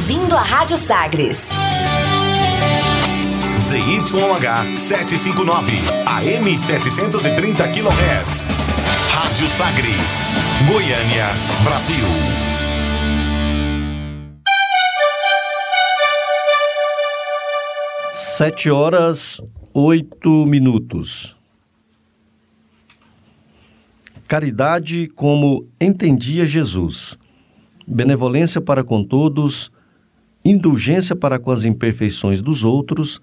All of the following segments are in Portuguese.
Bem-vindo à Rádio Sagres. ZYH 759, AM 730 kHz. Rádio Sagres, Goiânia, Brasil. Sete horas, oito minutos. Caridade como entendia Jesus. Benevolência para com todos, indulgência para com as imperfeições dos outros,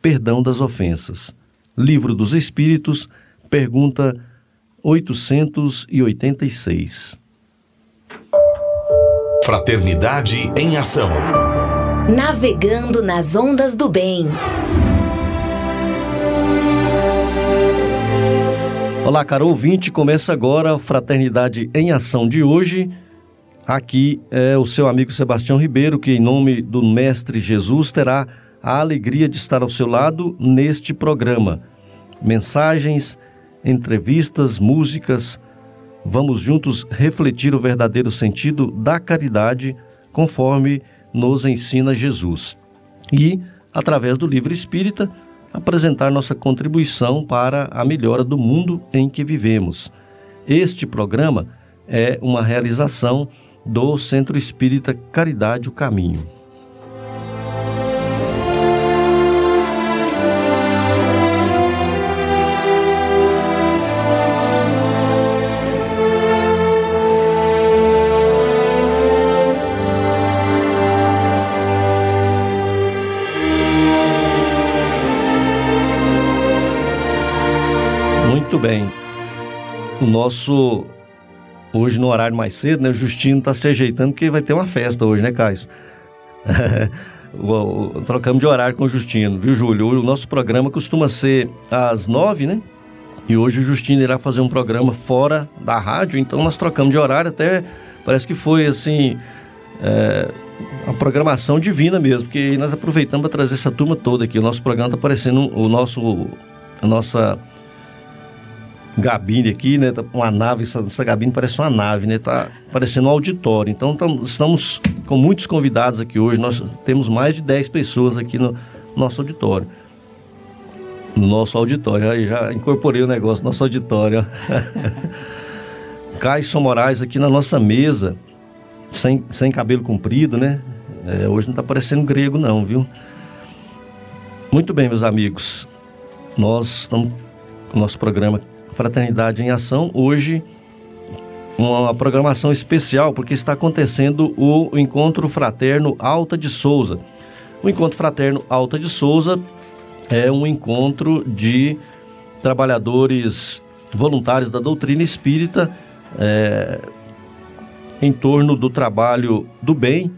perdão das ofensas. Livro dos Espíritos, pergunta 886. Fraternidade em Ação. Navegando nas ondas do bem. Olá, caro ouvinte, começa agora a Fraternidade em Ação de hoje. Aqui é o seu amigo Sebastião Ribeiro, que em nome do Mestre Jesus terá a alegria de estar ao seu lado neste programa. Mensagens, entrevistas, músicas. Vamos juntos refletir o verdadeiro sentido da caridade conforme nos ensina Jesus. E, através do livro espírita, apresentar nossa contribuição para a melhora do mundo em que vivemos. Este programa é uma realização do Centro Espírita Caridade o Caminho. bem. O nosso. Hoje, no horário mais cedo, né? O Justino está se ajeitando porque vai ter uma festa hoje, né, Caio? Trocamos de horário com o Justino, viu, Júlio? O nosso programa costuma ser às nove, né? E hoje o Justino irá fazer um programa fora da rádio, então nós trocamos de horário, até parece que foi assim. É, a programação divina mesmo, porque nós aproveitamos para trazer essa turma toda aqui. O nosso programa está parecendo o nosso, a nossa gabine aqui, né? Tá uma nave, essa, essa gabine parece uma nave, né? Tá parecendo um auditório. Então tam, estamos com muitos convidados aqui hoje. Nós temos mais de 10 pessoas aqui no nosso auditório. No nosso auditório. Aí já incorporei o negócio, nosso auditório. Caio Moraes aqui na nossa mesa, sem, sem cabelo comprido, né? É, hoje não está parecendo grego, não, viu? Muito bem, meus amigos. Nós estamos com o nosso programa Fraternidade em Ação. Hoje, uma programação especial, porque está acontecendo o Encontro Fraterno Alta de Souza. O Encontro Fraterno Alta de Souza é um encontro de trabalhadores voluntários da doutrina espírita é, em torno do trabalho do bem,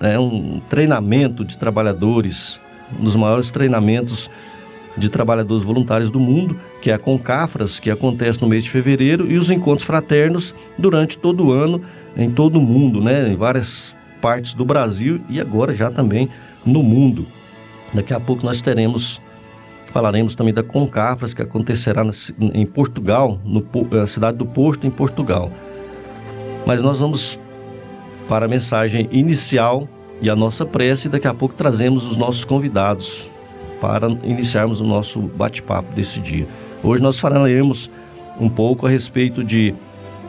é um treinamento de trabalhadores, um dos maiores treinamentos de trabalhadores voluntários do mundo, que é a Concafras, que acontece no mês de fevereiro, e os encontros fraternos durante todo o ano, em todo o mundo, né? em várias partes do Brasil e agora já também no mundo. Daqui a pouco nós teremos, falaremos também da Concafras, que acontecerá em Portugal, no, na cidade do Porto, em Portugal. Mas nós vamos para a mensagem inicial e a nossa prece, e daqui a pouco trazemos os nossos convidados para iniciarmos o nosso bate-papo desse dia. Hoje nós falaremos um pouco a respeito de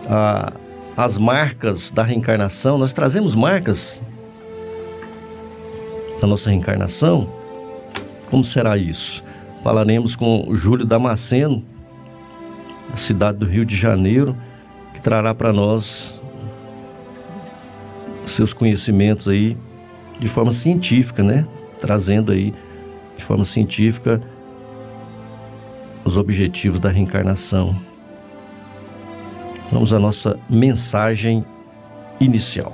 ah, as marcas da reencarnação. Nós trazemos marcas da nossa reencarnação. Como será isso? Falaremos com o Júlio Damasceno, da cidade do Rio de Janeiro, que trará para nós seus conhecimentos aí de forma científica, né? Trazendo aí de forma científica os objetivos da reencarnação. Vamos à nossa mensagem inicial.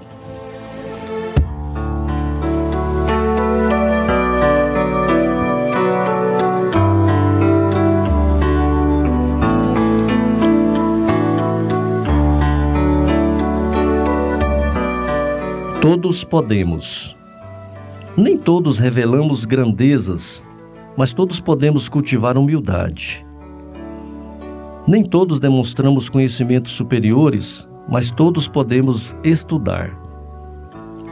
Todos podemos nem todos revelamos grandezas, mas todos podemos cultivar humildade. Nem todos demonstramos conhecimentos superiores, mas todos podemos estudar.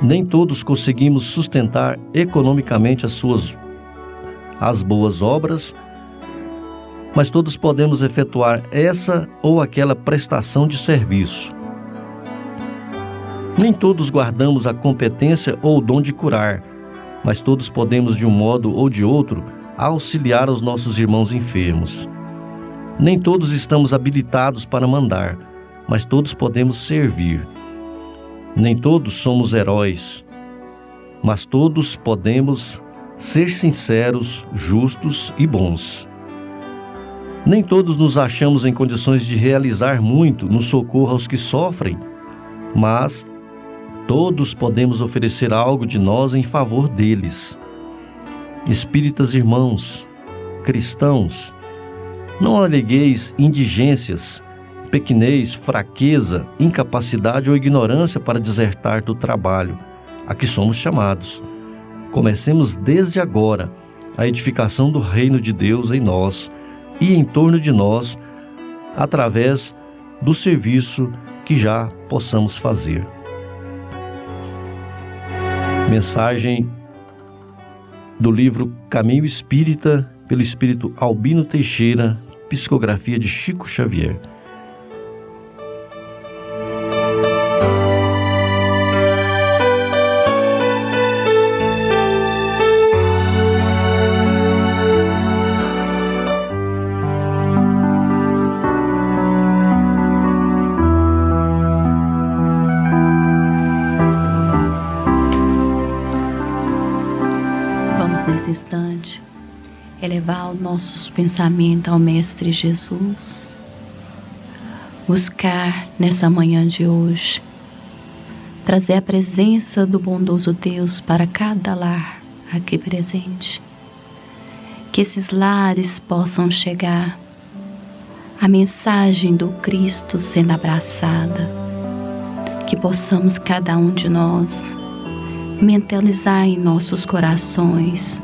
Nem todos conseguimos sustentar economicamente as suas as boas obras, mas todos podemos efetuar essa ou aquela prestação de serviço. Nem todos guardamos a competência ou o dom de curar, mas todos podemos, de um modo ou de outro, auxiliar os nossos irmãos enfermos. Nem todos estamos habilitados para mandar, mas todos podemos servir. Nem todos somos heróis, mas todos podemos ser sinceros, justos e bons. Nem todos nos achamos em condições de realizar muito no socorro aos que sofrem, mas todos podemos oferecer algo de nós em favor deles. Espíritas irmãos, cristãos, não alegueis indigências, pequenez, fraqueza, incapacidade ou ignorância para desertar do trabalho a que somos chamados. Comecemos desde agora a edificação do reino de Deus em nós e em torno de nós, através do serviço que já possamos fazer. Mensagem do livro Caminho Espírita, pelo espírito Albino Teixeira, psicografia de Chico Xavier. Nossos pensamentos ao Mestre Jesus. Buscar nessa manhã de hoje trazer a presença do bondoso Deus para cada lar aqui presente. Que esses lares possam chegar a mensagem do Cristo sendo abraçada. Que possamos cada um de nós mentalizar em nossos corações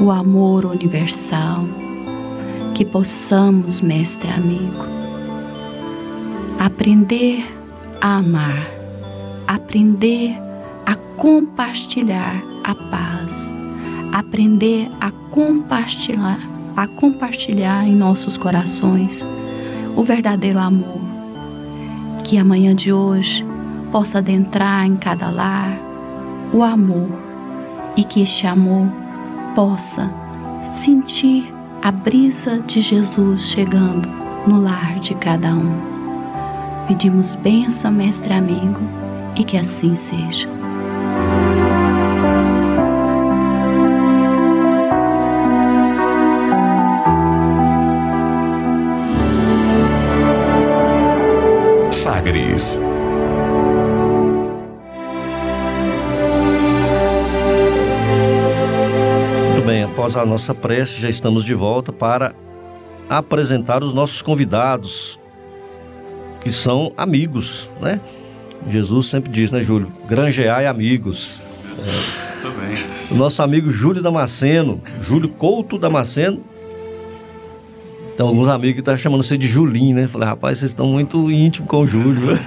o amor universal, que possamos, mestre amigo, aprender a amar, aprender a compartilhar a paz, aprender a compartilhar, a compartilhar em nossos corações o verdadeiro amor, que amanhã de hoje possa adentrar em cada lar o amor e que este amor possa sentir a brisa de Jesus chegando no lar de cada um. Pedimos bênção, mestre amigo, e que assim seja. A nossa prece, já estamos de volta para apresentar os nossos convidados, que são amigos, né? Jesus sempre diz, né, Júlio? Grangeai amigos. É. O nosso amigo Júlio Damasceno, Júlio Couto Damasceno. Tem alguns amigos que estão tá chamando você de Julinho, né? Falei, rapaz, vocês estão muito íntimos com o Júlio.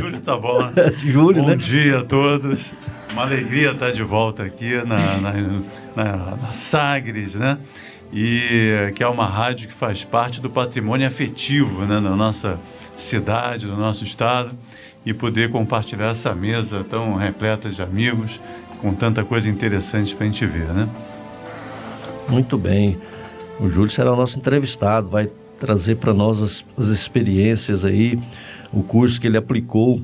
Júlio tá bom. Júlio, bom né? dia a todos. Uma alegria estar de volta aqui na, na, na, na Sagres, né? E que é uma rádio que faz parte do patrimônio afetivo né, da nossa cidade, do nosso estado, e poder compartilhar essa mesa tão repleta de amigos, com tanta coisa interessante para a gente ver, né? Muito bem. O Júlio será o nosso entrevistado, vai trazer para nós as, as, experiências aí, o curso que ele aplicou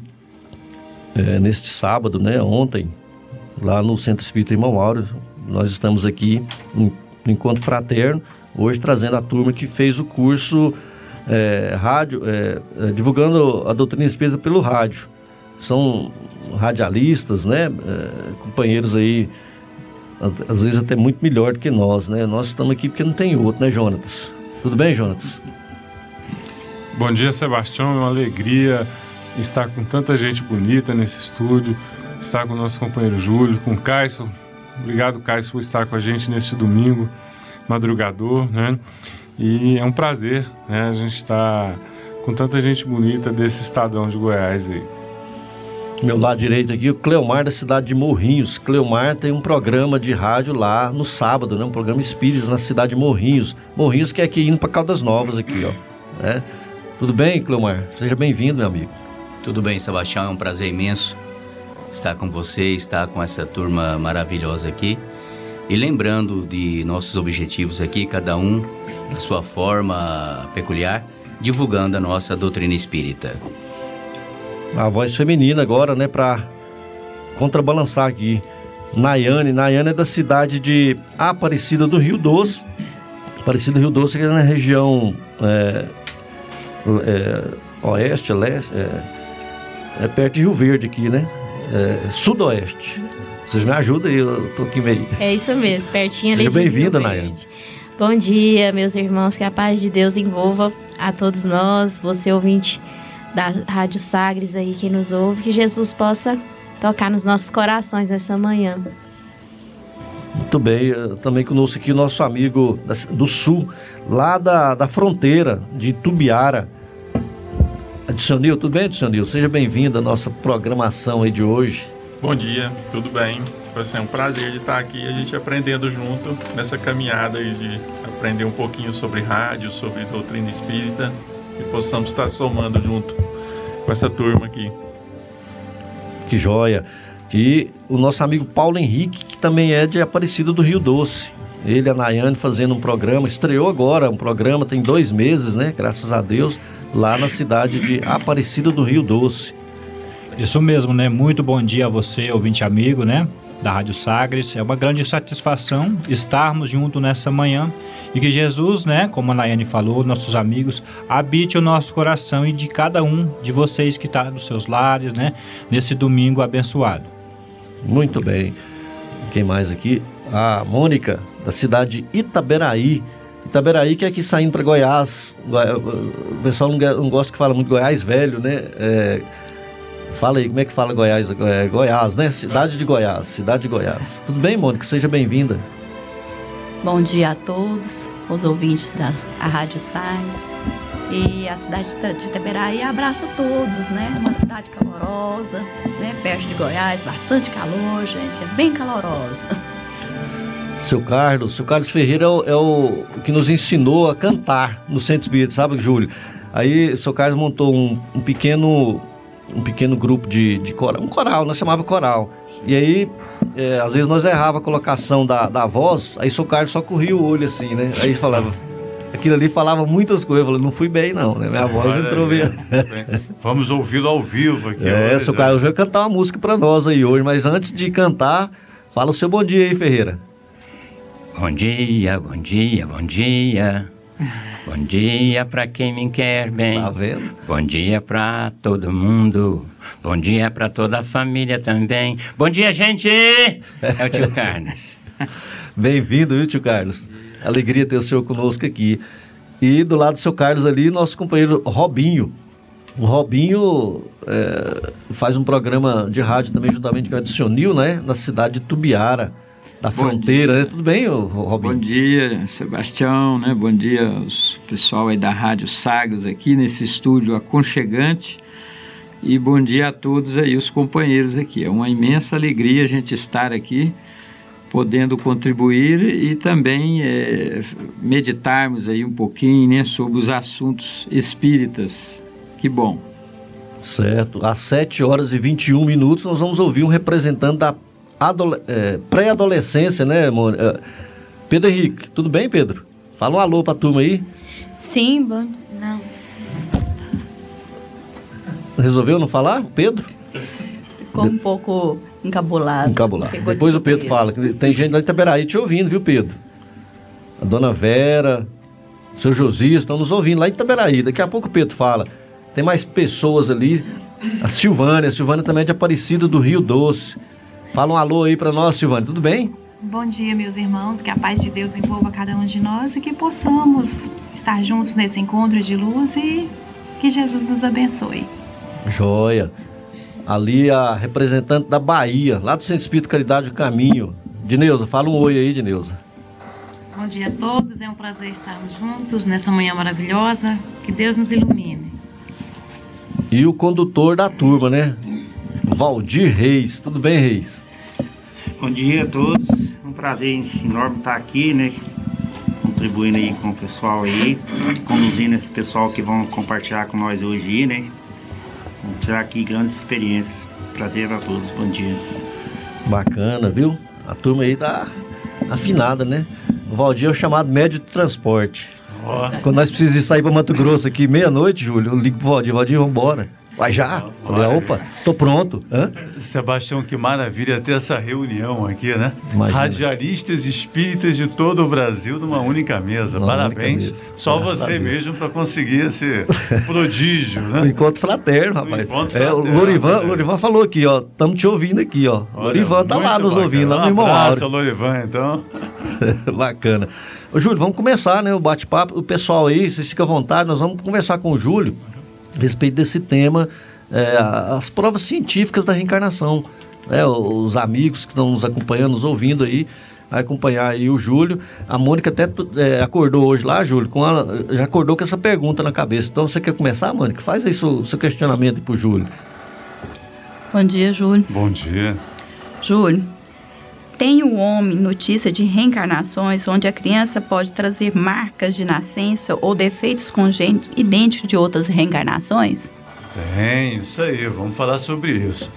é, neste sábado, né, ontem, lá no Centro Espírita Irmão Áureo. Nós estamos aqui no Encontro Fraterno, hoje trazendo a turma que fez o curso é, rádio, é, é, divulgando a doutrina espírita pelo rádio. São radialistas, né, é, companheiros aí, às vezes até muito melhor do que nós, né? Nós estamos aqui porque não tem outro, né, Jonatas? Tudo bem, Jonatas? Bom dia, Sebastião. É uma alegria estar com tanta gente bonita nesse estúdio, estar com o nosso companheiro Júlio, com o Caio. Obrigado, Caio, por estar com a gente neste domingo madrugador, né? E é um prazer, né? A gente estar com tanta gente bonita desse estadão de Goiás aí. meu lado direito aqui, o Cleomar da cidade de Morrinhos. Cleomar tem um programa de rádio lá no sábado, né? Um programa espírita na cidade de Morrinhos. Morrinhos que é aqui indo para Caldas Novas aqui, ó. Né? Tudo bem, Cleomar? Seja bem-vindo, meu amigo. Tudo bem, Sebastião. É um prazer imenso estar com você, estar com essa turma maravilhosa aqui. E lembrando de nossos objetivos aqui, cada um da sua forma peculiar, divulgando a nossa doutrina espírita a voz feminina agora, né, para contrabalançar aqui. Nayane, Nayane é da cidade de Aparecida do Rio Doce. Aparecida do Rio Doce que é na região é, é, oeste, leste, é, é, perto de Rio Verde aqui, né? É, sudoeste. Vocês me ajudam aí, eu tô aqui meio. É isso mesmo, pertinho ali. Seja bem-vinda, Nayane. Bom dia, meus irmãos, que a paz de Deus envolva a todos nós, você ouvinte da Rádio Sagres aí, quem nos ouve, que Jesus possa tocar nos nossos corações nessa manhã. Muito bem, eh, também conosco aqui o nosso amigo do Sul, lá da, da fronteira de Tubiara. Adicionil, tudo bem, Adicionil? Seja bem-vindo à nossa programação aí de hoje. Bom dia, tudo bem? Vai ser um prazer de estar aqui, a gente aprendendo junto nessa caminhada aí de aprender um pouquinho sobre rádio, sobre doutrina espírita e possamos estar somando junto com essa turma aqui. Que joia! E o nosso amigo Paulo Henrique, que também é de Aparecida do Rio Doce. Ele e a Nayane fazendo um programa, estreou agora um programa, tem dois meses, né? Graças a Deus, lá na cidade de Aparecida do Rio Doce. Isso mesmo, né? Muito bom dia a você, ouvinte amigo, né? Da Rádio Sagres. É uma grande satisfação estarmos juntos nessa manhã e que Jesus, né, como a Nayane falou, nossos amigos, habite o nosso coração e de cada um de vocês que está nos seus lares, né, nesse domingo abençoado. Muito bem. Quem mais aqui? A Mônica, da cidade de Itaberaí. Itaberaí, que é aqui saindo para Goiás. O pessoal não gosta que fala muito Goiás velho, né? É, fala aí, como é que fala Goiás? É, Goiás, né? Cidade de Goiás, cidade de Goiás. Tudo bem, Mônica? Seja bem-vinda. Bom dia a todos, os ouvintes da Rádio Sais. E a cidade de Iteberaí abraça todos, né? Uma cidade calorosa, né? Perto de Goiás, bastante calor, gente, é bem calorosa. Seu Carlos, seu Carlos Ferreira é o, é o que nos ensinou a cantar no Centro Espírita, sabe, Júlio? Aí, seu Carlos montou um, um pequeno um pequeno grupo de, de coral, um coral, nós chamava coral. E aí, é, às vezes nós errava a colocação da, da voz, aí o Carlos só corria o olho assim, né? Aí falava, aquilo ali falava muitas coisas, eu falei, não fui bem não, né? Minha voz Olha entrou bem. Vamos ouvi-lo ao vivo aqui. É, hoje, seu né? Carlos veio cantar uma música para nós aí hoje, mas antes de cantar, fala o seu bom dia aí, Ferreira. Bom dia, bom dia, bom dia. Bom dia para quem me quer bem. Tá vendo? Bom dia para todo mundo. Bom dia para toda a família também. Bom dia, gente! É o tio Carlos. Bem-vindo, viu, tio Carlos? Alegria ter o senhor conosco aqui. E do lado do seu Carlos ali, nosso companheiro Robinho. O Robinho é, faz um programa de rádio também juntamente com o Edson Nil, né? Na cidade de Tubiara da Bom fronteira, dia. né? Tudo bem, Robinho? Bom dia, Sebastião, né? Bom dia aos pessoal aí da Rádio Sagres aqui nesse estúdio aconchegante. E bom dia a todos aí, os companheiros aqui. É uma imensa alegria a gente estar aqui, podendo contribuir e também é, meditarmos aí um pouquinho né, sobre os assuntos espíritas. Que bom. Certo. Às 7 horas e 21 minutos nós vamos ouvir um representante da é, pré-adolescência, né, é, Pedro Henrique, tudo bem, Pedro? Fala um alô pra turma aí. Sim, bom. Não. Resolveu não falar, Pedro? Ficou um pouco encabulado. Encabulado. Depois o Pedro fala. Tem gente lá em Itaberaí te ouvindo, viu, Pedro? A dona Vera, seu Josias estão nos ouvindo lá em Itaberaí. Daqui a pouco o Pedro fala. Tem mais pessoas ali. A Silvânia, a Silvânia também é de Aparecida do Rio Doce. Fala um alô aí para nós, Silvânia, tudo bem? Bom dia, meus irmãos, que a paz de Deus envolva cada um de nós e que possamos estar juntos nesse encontro de luz e que Jesus nos abençoe. Joia. Ali a representante da Bahia, lá do Centro Espírito Caridade do Caminho. Dineuza, fala um oi aí, Dineuza. Bom dia a todos, é um prazer estarmos juntos nessa manhã maravilhosa. Que Deus nos ilumine. E o condutor da turma, né? Valdir Reis. Tudo bem, Reis? Bom dia a todos. Um prazer enorme estar aqui, né? Contribuindo aí com o pessoal aí, conduzindo esse pessoal que vão compartilhar com nós hoje, né? Vamos tirar aqui grandes experiências. Prazer a todos. Bom dia. Bacana, viu? A turma aí tá afinada, né? O Valdir é o chamado médio de transporte. Oh. Quando nós precisamos sair para Mato Grosso aqui meia-noite, Júlio, eu ligo pro Valdir, Valdir, vamos embora. Vai já? Falei, opa, tô pronto. Hã? Sebastião, que maravilha ter essa reunião aqui, né? Imagina. Radialistas espíritas de todo o Brasil numa única mesa. Uma Parabéns. Única mesa. Só Graças você mesmo para conseguir esse prodígio, né? O encontro fraterno, rapaz. encontro fraterno, é, o Lorivan, Lorivan falou aqui, ó. Estamos te ouvindo aqui, ó. Olha, Lorivan tá lá nos bacana. ouvindo, lá no irmão Áureo. Lorivan, então. Bacana. Ô, Júlio, vamos começar, né? O bate-papo. O pessoal aí, vocês ficam à vontade, nós vamos conversar com o Júlio a respeito desse tema, é, as provas científicas da reencarnação. Né? Os amigos que estão nos acompanhando, nos ouvindo aí, vai acompanhar aí o Júlio. A Mônica até é, acordou hoje lá, Júlio, com a, já acordou com essa pergunta na cabeça. Então você quer começar, Mônica? Faz aí seu, seu questionamento para o Júlio. Bom dia, Júlio. Bom dia. Júlio, tem o homem notícia de reencarnações onde a criança pode trazer marcas de nascença ou defeitos congênitos idênticos de outras reencarnações? Tem, isso aí, vamos falar sobre isso.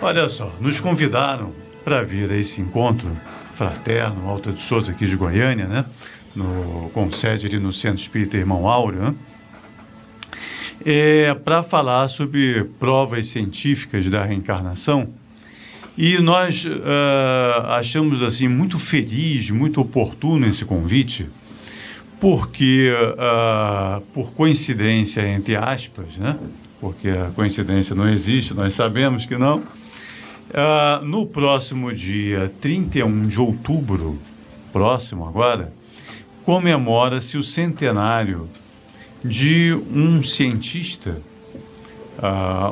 Olha só, nos convidaram para vir a esse encontro fraterno, Alta de Souza, aqui de Goiânia, né? No, com sede ali no Centro Espírita Irmão Áureo, né? É, para falar sobre provas científicas da reencarnação e nós uh, achamos assim muito feliz, muito oportuno esse convite, porque uh, por coincidência entre aspas, né? Porque a coincidência não existe, nós sabemos que não. Uh, no próximo dia 31 de outubro, próximo agora, comemora-se o centenário de um cientista,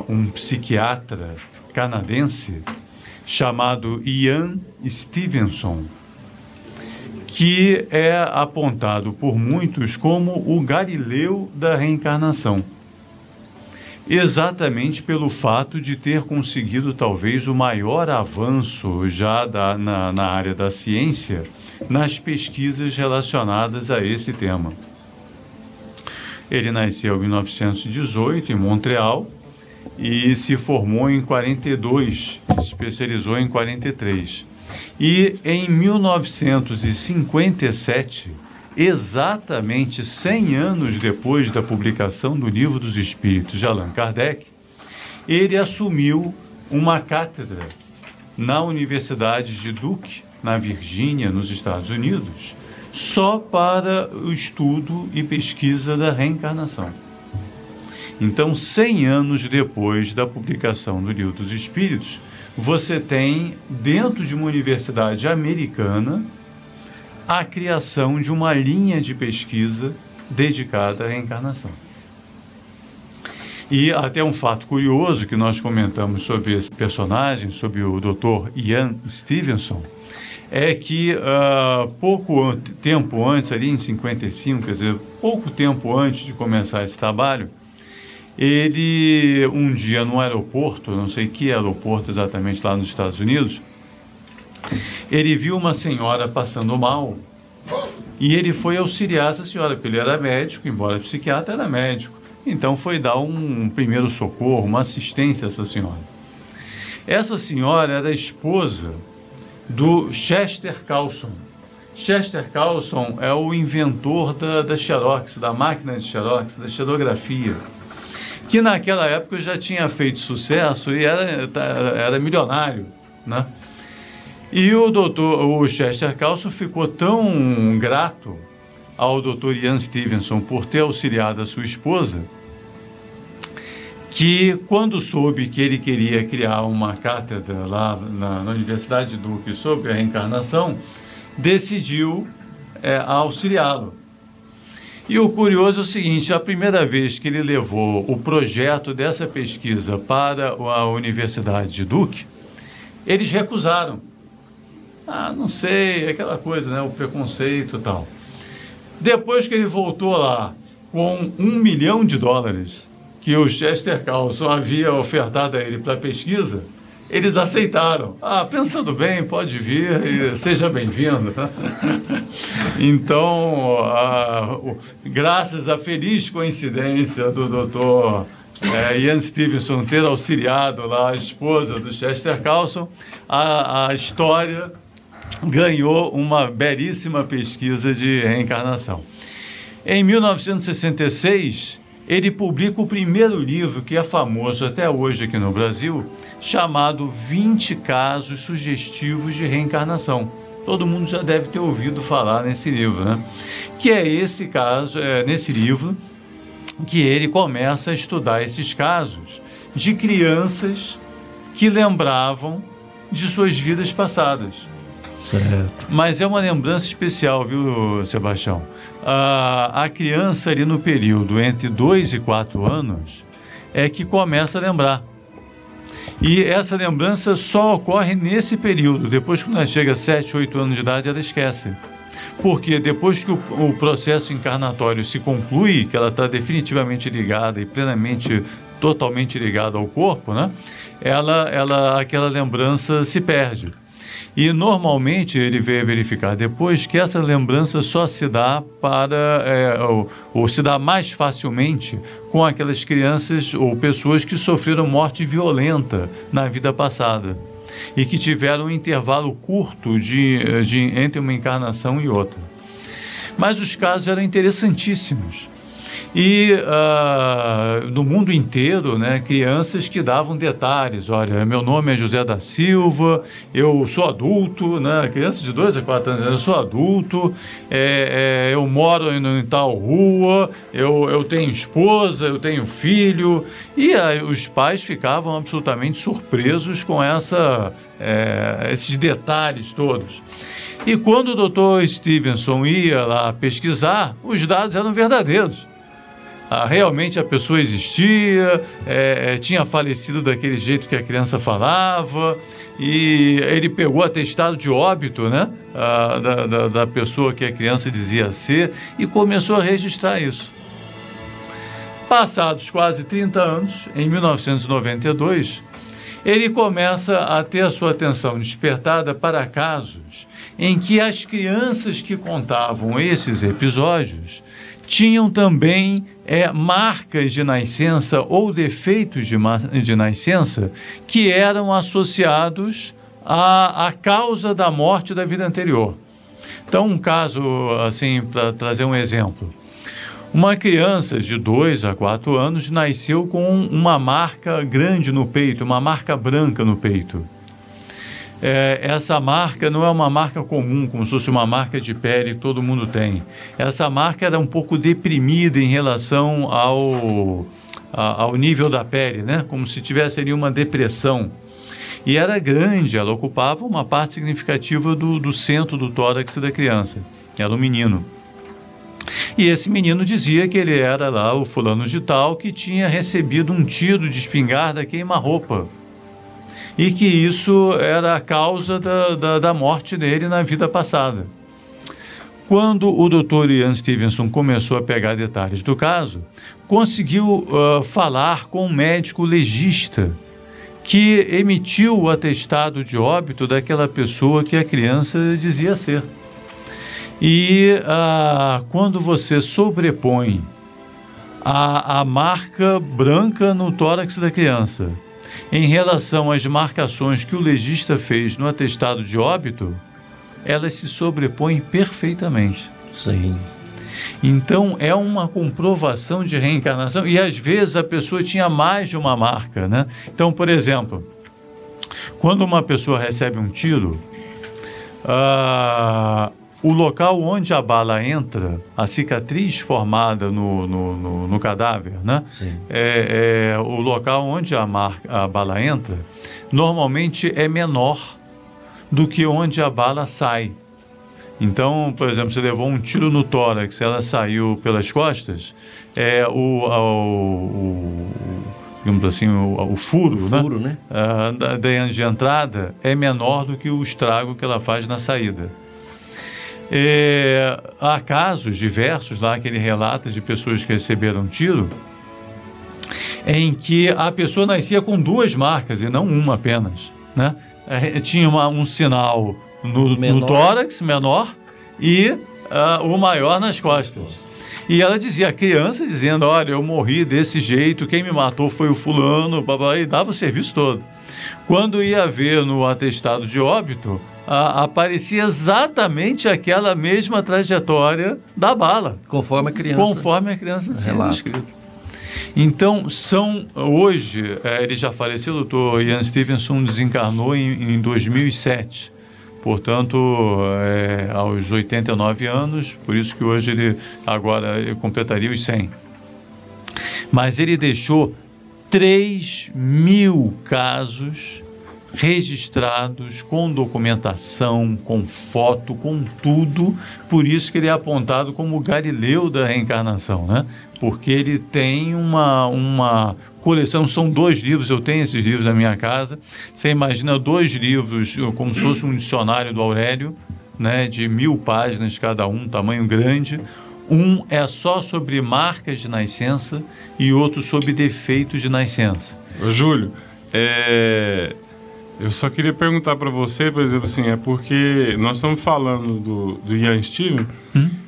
um psiquiatra canadense chamado Ian Stevenson, que é apontado por muitos como o Galileu da reencarnação. Exatamente pelo fato de ter conseguido talvez o maior avanço já da, na, na área da ciência nas pesquisas relacionadas a esse tema. Ele nasceu em 1918 em Montreal e se formou em 42, se especializou em 43. E em 1957, exatamente 100 anos depois da publicação do Livro dos Espíritos de Allan Kardec, ele assumiu uma cátedra na Universidade de Duke, na Virgínia, nos Estados Unidos, só para o estudo e pesquisa da reencarnação. Então, 100 anos depois da publicação do Livro dos Espíritos, você tem, dentro de uma universidade americana, a criação de uma linha de pesquisa dedicada à reencarnação. E até um fato curioso que nós comentamos sobre esse personagem, sobre o Dr. Ian Stevenson, é que uh, pouco tempo antes, ali em 55, quer dizer, pouco tempo antes de começar esse trabalho, ele, um dia no aeroporto, não sei que aeroporto exatamente lá nos Estados Unidos, ele viu uma senhora passando mal e ele foi auxiliar essa senhora, porque ele era médico, embora psiquiatra, era médico. Então foi dar um primeiro socorro, uma assistência a essa senhora. Essa senhora era esposa do Chester Carlson. Chester Carlson é o inventor da, da Xerox, da máquina de Xerox, da xerografia que naquela época já tinha feito sucesso e era, tá, era milionário, né? E o doutor, o Chester Carlson ficou tão grato ao doutor Ian Stevenson por ter auxiliado a sua esposa, que quando soube que ele queria criar uma cátedra lá na, na Universidade de Duke sobre a reencarnação, decidiu é, auxiliá-lo. E o curioso é o seguinte: a primeira vez que ele levou o projeto dessa pesquisa para a Universidade de Duke, eles recusaram. Ah, não sei, aquela coisa, né? O preconceito e tal. Depois que ele voltou lá com um milhão de dólares que o Chester Carlson havia ofertado a ele para a pesquisa, eles aceitaram. Ah, pensando bem, pode vir e seja bem-vindo. então, graças à feliz coincidência do doutor é, Ian Stevenson ter auxiliado lá a esposa do Chester Carlson, a, a história ganhou uma belíssima pesquisa de reencarnação. Em 1966, ele publica o primeiro livro que é famoso até hoje aqui no Brasil, chamado 20 casos sugestivos de reencarnação. Todo mundo já deve ter ouvido falar nesse livro, né? Que é esse caso, é, nesse livro, que ele começa a estudar esses casos de crianças que lembravam de suas vidas passadas. Certo. Mas é uma lembrança especial, viu, Sebastião? A, a criança ali no período entre 2 e 4 anos é que começa a lembrar. E essa lembrança só ocorre nesse período. Depois, quando ela chega a 7, 8 anos de idade, ela esquece. Porque depois que o, o processo encarnatório se conclui, que ela está definitivamente ligada e plenamente, totalmente ligada ao corpo, né? ela, ela, aquela lembrança se perde. E normalmente ele veio verificar depois que essa lembrança só se dá para, é, ou, ou, se dá mais facilmente com aquelas crianças ou pessoas que sofreram morte violenta na vida passada e que tiveram um intervalo curto de, de, entre uma encarnação e outra. Mas os casos eram interessantíssimos. E uh, no mundo inteiro, né, crianças que davam detalhes. Olha, meu nome é José da Silva, eu sou adulto, né, criança de 2 a 4 anos, eu sou adulto, é, é, eu moro em, em, tal rua, eu, eu tenho esposa, eu tenho filho. E os pais ficavam absolutamente surpresos com essa, é, esses detalhes todos. E quando o doutor Stevenson ia lá pesquisar, os dados eram verdadeiros ah, realmente a pessoa existia, é, é, tinha falecido daquele jeito que a criança falava, e ele pegou atestado de óbito né, ah, da, da, da pessoa que a criança dizia ser e começou a registrar isso. Passados quase 30 anos, em 1992, ele começa a ter a sua atenção despertada para casos em que as crianças que contavam esses episódios tinham também é, marcas de nascença ou defeitos de, de nascença que eram associados à, à causa da morte da vida anterior. Então, um caso, assim, para trazer um exemplo. Uma criança de 2 a 4 anos nasceu com uma marca grande no peito, uma marca branca no peito é, essa marca não é uma marca comum, como se fosse uma marca de pele que todo mundo tem. Essa marca era um pouco deprimida em relação ao, a, ao nível da pele, né? como se tivesse ali uma depressão. E era grande, ela ocupava uma parte significativa do, do centro do tórax da criança. Era um menino. E esse menino dizia que ele era lá o fulano de tal que tinha recebido um tiro de espingarda queima-roupa e que isso era a causa da, da, da morte dele na vida passada. Quando o Dr. Ian Stevenson começou a pegar detalhes do caso, conseguiu uh, falar com um médico legista que emitiu o atestado de óbito daquela pessoa que a criança dizia ser. E quando você sobrepõe a, a marca branca no tórax da criança em relação às marcações que o legista fez no atestado de óbito, elas se sobrepõem perfeitamente. Sim. Então é uma comprovação de reencarnação e às vezes a pessoa tinha mais de uma marca, né? Então, por exemplo, quando uma pessoa recebe um tiro, uh, o local onde a bala entra, a cicatriz formada no, no, no, no cadáver, né? É, é, o local onde a, mar, a bala entra, normalmente é menor do que onde a bala sai. Então, por exemplo, você levou um tiro no tórax, ela saiu pelas costas, é, o, o, digamos assim, o, o furo, o furo né? né? Uh, de entrada é menor do que o estrago que ela faz na saída. É, há casos diversos lá que ele relata de pessoas que receberam tiro em que a pessoa nascia com duas marcas e não uma apenas. né? É, tinha uma, um sinal no, no Menor. tórax menor e ah, o maior nas costas. E ela dizia, a criança dizendo, olha, eu morri desse jeito, quem me matou foi o fulano, babá, e dava o serviço todo. Quando ia ver no atestado de óbito, a- aparecia exatamente aquela mesma trajetória da bala. Conforme a criança. Conforme a criança tinha descrito. Então, são hoje, eh, ele já faleceu, o doutor Ian Stevenson desencarnou em, em 2007. Portanto, eh, aos 89 anos, por isso que hoje ele agora ele completaria os 100. Mas ele deixou 3 mil casos registrados com documentação, com foto, com tudo. Por isso que ele é apontado como o Galileu da reencarnação, né? Porque ele tem uma, uma coleção, são dois livros, eu tenho esses livros na minha casa. Você imagina dois livros, como se fosse um dicionário do Aurélio, né? De mil páginas cada um, tamanho grande. Um é só sobre marcas de nascença e outro sobre defeitos de nascença. Júlio, é, eu só queria perguntar para você, por exemplo, assim, é porque nós estamos falando do, do Ian Steven,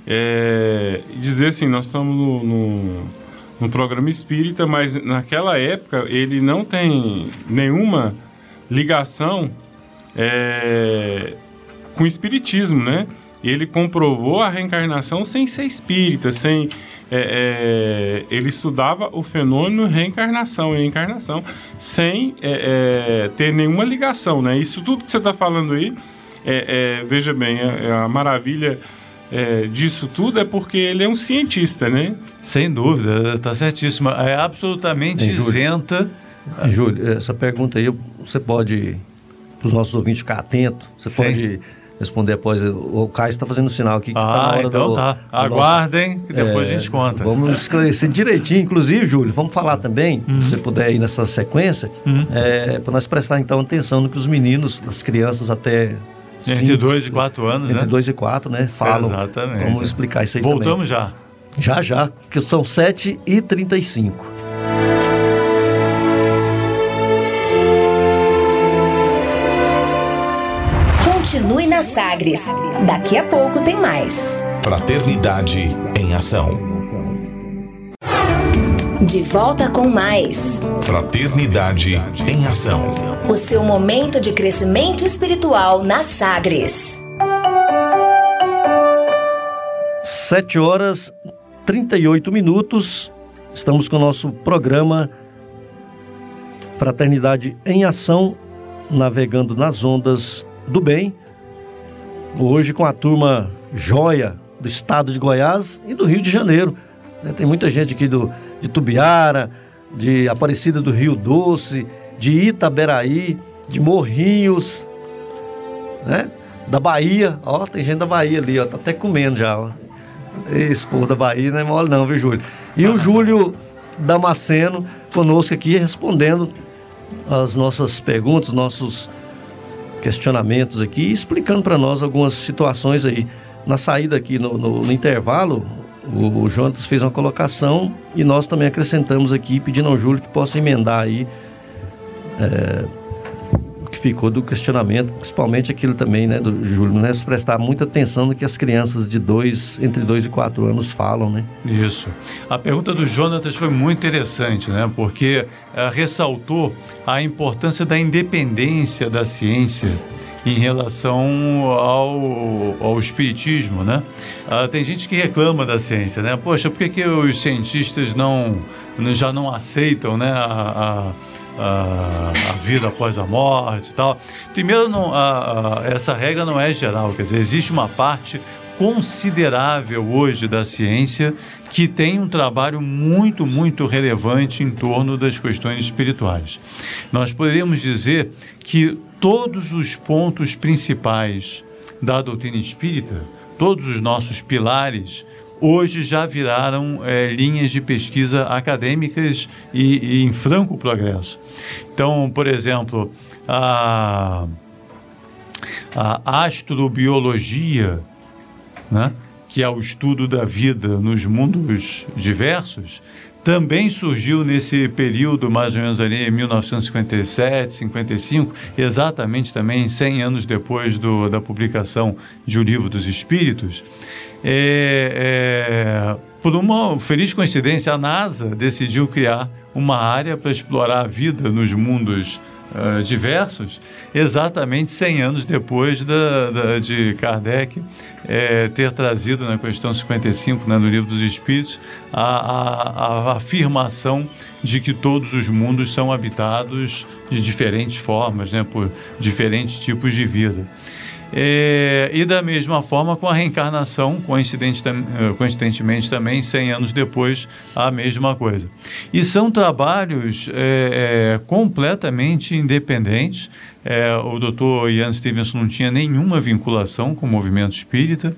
é, e dizer assim, nós estamos no, no, no programa espírita, mas naquela época ele não tem nenhuma ligação é, com o espiritismo, né? Ele comprovou a reencarnação sem ser espírita, sem é, é, ele estudava o fenômeno reencarnação e encarnação sem é, é, ter nenhuma ligação, né? Isso tudo que você está falando aí, é, é, veja bem, é- a maravilha é, disso tudo é porque ele é um cientista, né? Sem dúvida, está certíssima. É absolutamente Júlio? isenta. Júlio, essa pergunta aí, você pode, para os nossos ouvintes ficar atentos, você Sim. pode responder após. O Caio está fazendo sinal aqui que Ah, tá na hora então do- tá. Aguardem, que depois É, a gente conta. Vamos esclarecer direitinho, inclusive, Júlio, vamos falar também, Uhum. se você puder ir nessa sequência, para nós prestar então atenção no que os meninos, as crianças até. Entre cinco- dois e quatro anos, Entre né? 2 e 4, né? Falam. Exatamente. Vamos explicar isso aí Voltamos também. já. Já, já, que são 7 Continue na Sagres. Daqui a pouco tem mais. Fraternidade em ação. De volta com mais. Fraternidade em ação. O seu momento de crescimento espiritual na Sagres. 7 horas 38 minutos. Estamos com o nosso programa Fraternidade em Ação, navegando nas ondas do bem. Hoje com a turma joia do estado de Goiás e do Rio de Janeiro. né? Tem muita gente aqui do, de Tubiara, de Aparecida do Rio Doce, de Itaberaí, de Morrinhos, né? Da Bahia, ó, tem gente da Bahia ali, ó, tá até comendo já, ó. Esse povo da Bahia não é mole não, viu, Júlio? E o Júlio Damasceno conosco aqui respondendo as nossas perguntas, nossos questionamentos aqui, explicando para nós algumas situações aí. Na saída aqui no, no- no intervalo, o, o Jonas fez uma colocação e nós também acrescentamos aqui, pedindo ao Júlio que possa emendar aí é, ficou do questionamento, principalmente aquilo também, né, do Júlio, né, se prestar muita atenção no que as crianças de dois, entre 2 e 4 anos falam, né? Isso. A pergunta do Jonatas foi muito interessante, né? Porque eh, ressaltou a importância da independência da ciência em relação ao, ao espiritismo, né? Ah, tem gente que reclama da ciência, né? Poxa, por que, que os cientistas não, já não aceitam, né? A, a- a, vida após a morte e tal. Primeiro, não, a- a- essa regra não é geral, quer dizer, existe uma parte considerável hoje da ciência que tem um trabalho muito, muito relevante em torno das questões espirituais. Nós poderíamos dizer que todos os pontos principais da doutrina espírita, todos os nossos pilares, hoje já viraram eh, linhas de pesquisa acadêmicas e, e em franco progresso. Então, por exemplo, a, a astrobiologia, né, que é o estudo da vida nos mundos diversos, também surgiu nesse período, mais ou menos ali em 1957, 55, exatamente também 100 anos depois do, da publicação de O Livro dos Espíritos. É, é, por uma feliz coincidência, a NASA decidiu criar uma área para explorar a vida nos mundos uh, diversos, exatamente 100 anos depois da, da de Kardec é, ter trazido na questão 55, né, no Livro dos Espíritos, a, a, a, afirmação de que todos os mundos são habitados de diferentes formas, né, por diferentes tipos de vida. É, e da mesma forma com a reencarnação, eh, coincidentemente também, 100 anos depois, a mesma coisa. E são trabalhos é, é, completamente independentes. o doutor Ian Stevenson não tinha nenhuma vinculação com o movimento espírita,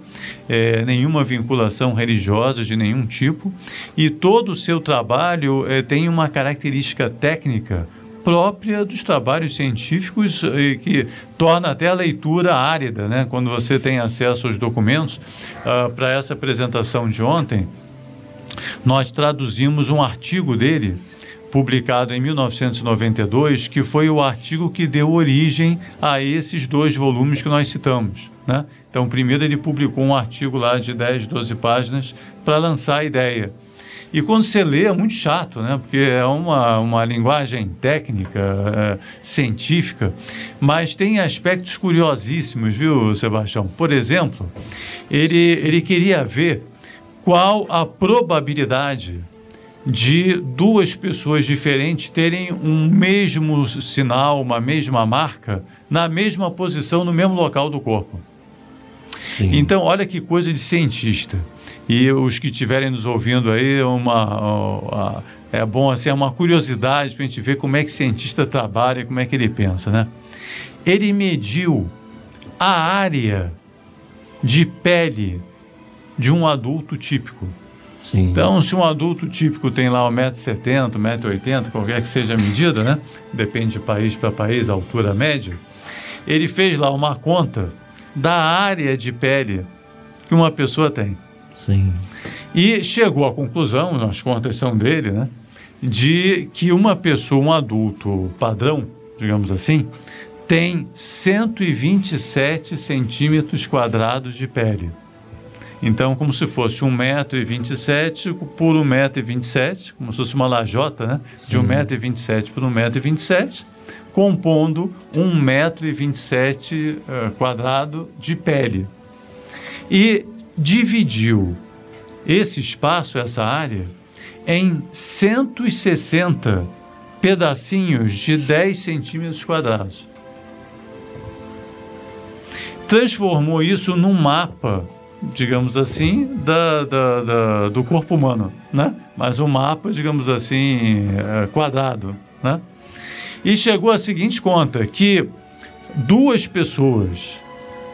nenhuma vinculação religiosa de nenhum tipo, e todo o seu trabalho tem uma característica técnica própria dos trabalhos científicos e que torna até a leitura árida, né? Quando você tem acesso aos documentos uh, para essa apresentação de ontem, nós traduzimos um artigo dele publicado em 1992, que foi o artigo que deu origem a esses dois volumes que nós citamos, né? Então, primeiro ele publicou um artigo lá de 10, 12 páginas para lançar a ideia. E quando você lê é muito chato, né? Porque é uma, uma linguagem técnica, é, científica, mas tem aspectos curiosíssimos, viu, Sebastião? Por exemplo, ele, ele queria ver qual a probabilidade de duas pessoas diferentes terem um mesmo sinal, uma mesma marca, na mesma posição, no mesmo local do corpo. Sim. Então, olha que coisa de cientista. E os que estiverem nos ouvindo aí, uma, é bom assim, é uma curiosidade para a gente ver como é que o cientista trabalha e como é que ele pensa, né? Ele mediu a área de pele de um adulto típico. Sim. Então, se um adulto típico tem lá 1,70m, 1,80m, qualquer que seja a medida, né? Depende de país para país, a altura média. Ele fez lá uma conta da área de pele que uma pessoa tem. Sim. E chegou à conclusão, as contas são dele, né, de que uma pessoa, um adulto padrão, digamos assim, tem 127 centímetros quadrados de pele. Então, como se fosse 1,27m por 1,27m, como se fosse uma lajota, né? De 1,27m por 1,27m, compondo 1,27m uh, quadrado de pele. E dividiu esse espaço, essa área, em 160 pedacinhos de 10 centímetros quadrados. Transformou isso num mapa, digamos assim, da, da, da, do corpo humano, né? Mas um mapa, digamos assim, é, quadrado, né? E chegou à seguinte conta, que duas pessoas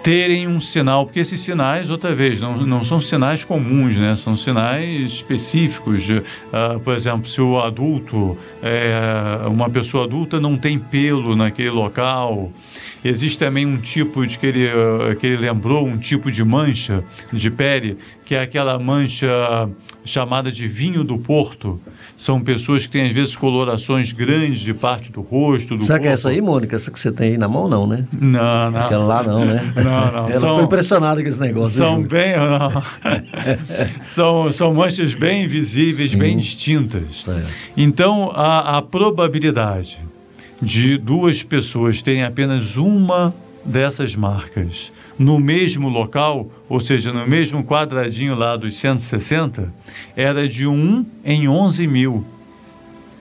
terem um sinal, porque esses sinais, outra vez, não, não são sinais comuns, né? São sinais específicos. Uh, por exemplo, se o adulto, é, uma pessoa adulta não tem pelo naquele local, existe também um tipo de que ele, uh, que ele lembrou, um tipo de mancha de pele, que é aquela mancha chamada de vinho do Porto, são pessoas que têm, às vezes, colorações grandes de parte do rosto, do Será corpo. que é essa aí, Mônica? Essa que você tem aí na mão, não, né? Não, não. Aquela lá não, né? Não, não. Ela são, ficou impressionada com esse negócio. São bem... Não. são, são manchas bem visíveis, Sim. bem distintas. É. Então, a, a probabilidade de duas pessoas terem apenas uma dessas marcas no mesmo local, ou seja, no mesmo quadradinho lá dos 160, era de 1 em 11 mil.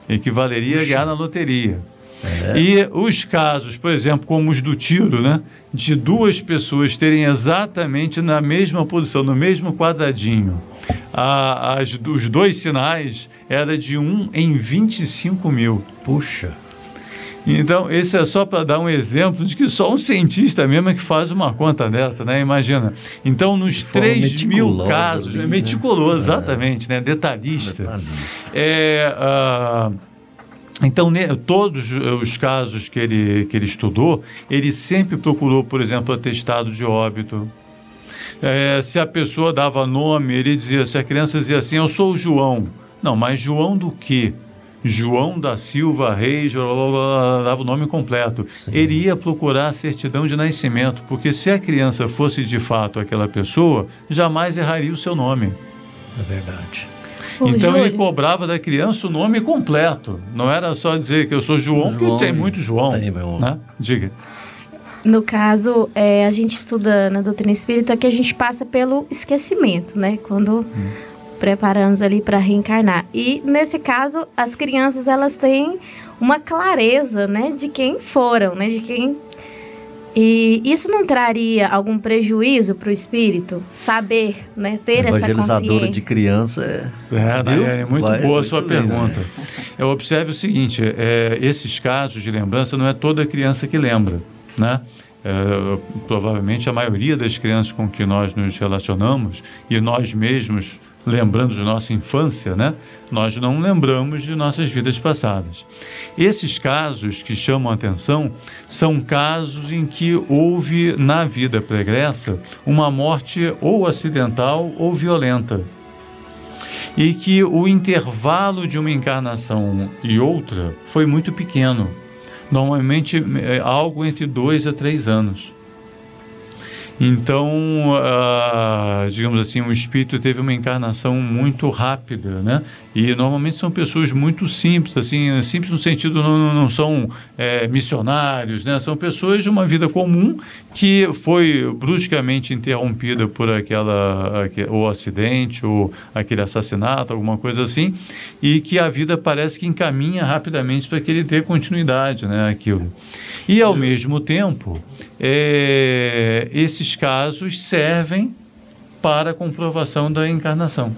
Equivaleria a ganhar na loteria. É. E os casos, por exemplo, como os do tiro, né? De duas pessoas terem exatamente na mesma posição, no mesmo quadradinho, a, as, os dois sinais era de 1 em 25 mil. Puxa! Então, esse é só para dar um exemplo de que só um cientista mesmo é que faz uma conta dessa, né? Imagina. Então, nos 3 mil casos, ali, né? meticuloso, é. exatamente, né? Detalhista. Detalhista. É, uh, então, ne, todos os casos que ele, que ele estudou, ele sempre procurou, por exemplo, atestado de óbito. É, se a pessoa dava nome, ele dizia, se a criança dizia assim, eu sou o João, Não, mas João do quê? João da Silva Reis, blá, blá, blá, dava o nome completo. Ele ia procurar a certidão de nascimento, porque se a criança fosse de fato aquela pessoa, jamais erraria o seu nome. É verdade. Então ele cobrava da criança o nome completo. Não era só dizer que eu sou João, porque tem muito João. né? Diga. No caso, é, a gente estuda na doutrina espírita que a gente passa pelo esquecimento, né? Quando preparamos ali para reencarnar. E nesse caso, as crianças elas têm uma clareza, né, de quem foram, né, de quem e isso não traria algum prejuízo para o espírito? Saber, né? Ter essa Evangelizadora consciência? de criança é. É? Daiane, muito Vai- boa a muito sua bem, né? pergunta. Eu observe o seguinte: é, esses casos de lembrança não é toda criança que lembra, né? É, provavelmente a maioria das crianças com que nós nos relacionamos e nós mesmos lembrando de nossa infância, né? Nós não lembramos de nossas vidas passadas. Esses casos que chamam a atenção são casos em que houve na vida pregressa uma morte ou acidental ou violenta e que o intervalo de uma encarnação e outra foi muito pequeno, normalmente é, algo entre dois a três anos. Então, ah, digamos assim, o espírito teve uma encarnação muito rápida, né? E normalmente são pessoas muito simples, assim, simples no sentido não, não- são é, missionários, né? São pessoas de uma vida comum que foi bruscamente interrompida por aquela aque- ou acidente ou aquele assassinato, alguma coisa assim, e que a vida parece que encaminha rapidamente para que ele dê continuidade, né? Aquilo. E ao mesmo tempo, é, esses casos servem para comprovação da encarnação.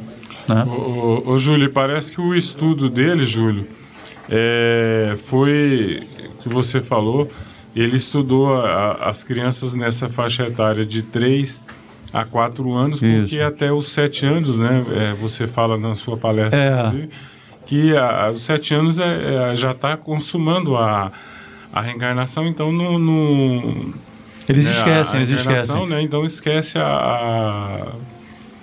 Né? Ô, ô, ô, Júlio, parece que o estudo dele, Júlio, é, foi que você falou, ele estudou a- a- as crianças nessa faixa etária de 3 a 4 anos, porque até os 7 anos, né? é, você fala na sua palestra, É. que a- aos 7 anos é- é, já está consumando a, a reencarnação, então não. não- Eles né, esquecem, eles esquecem. Né, então esquece a- a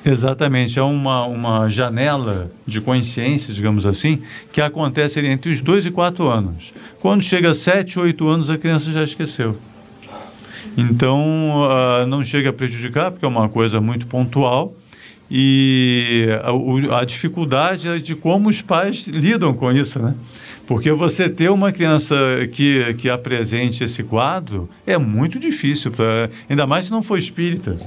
Exatamente, é uma, uma janela de consciência, digamos assim, que acontece entre os 2 e 4 anos. Quando chega a 7, 8 anos, a criança já esqueceu. Então, ah, não chega a prejudicar, porque é uma coisa muito pontual. E a, a dificuldade é de como os pais lidam com isso, né? Porque você ter uma criança que, que apresente esse quadro é muito difícil, pra, ainda mais se não for espírita.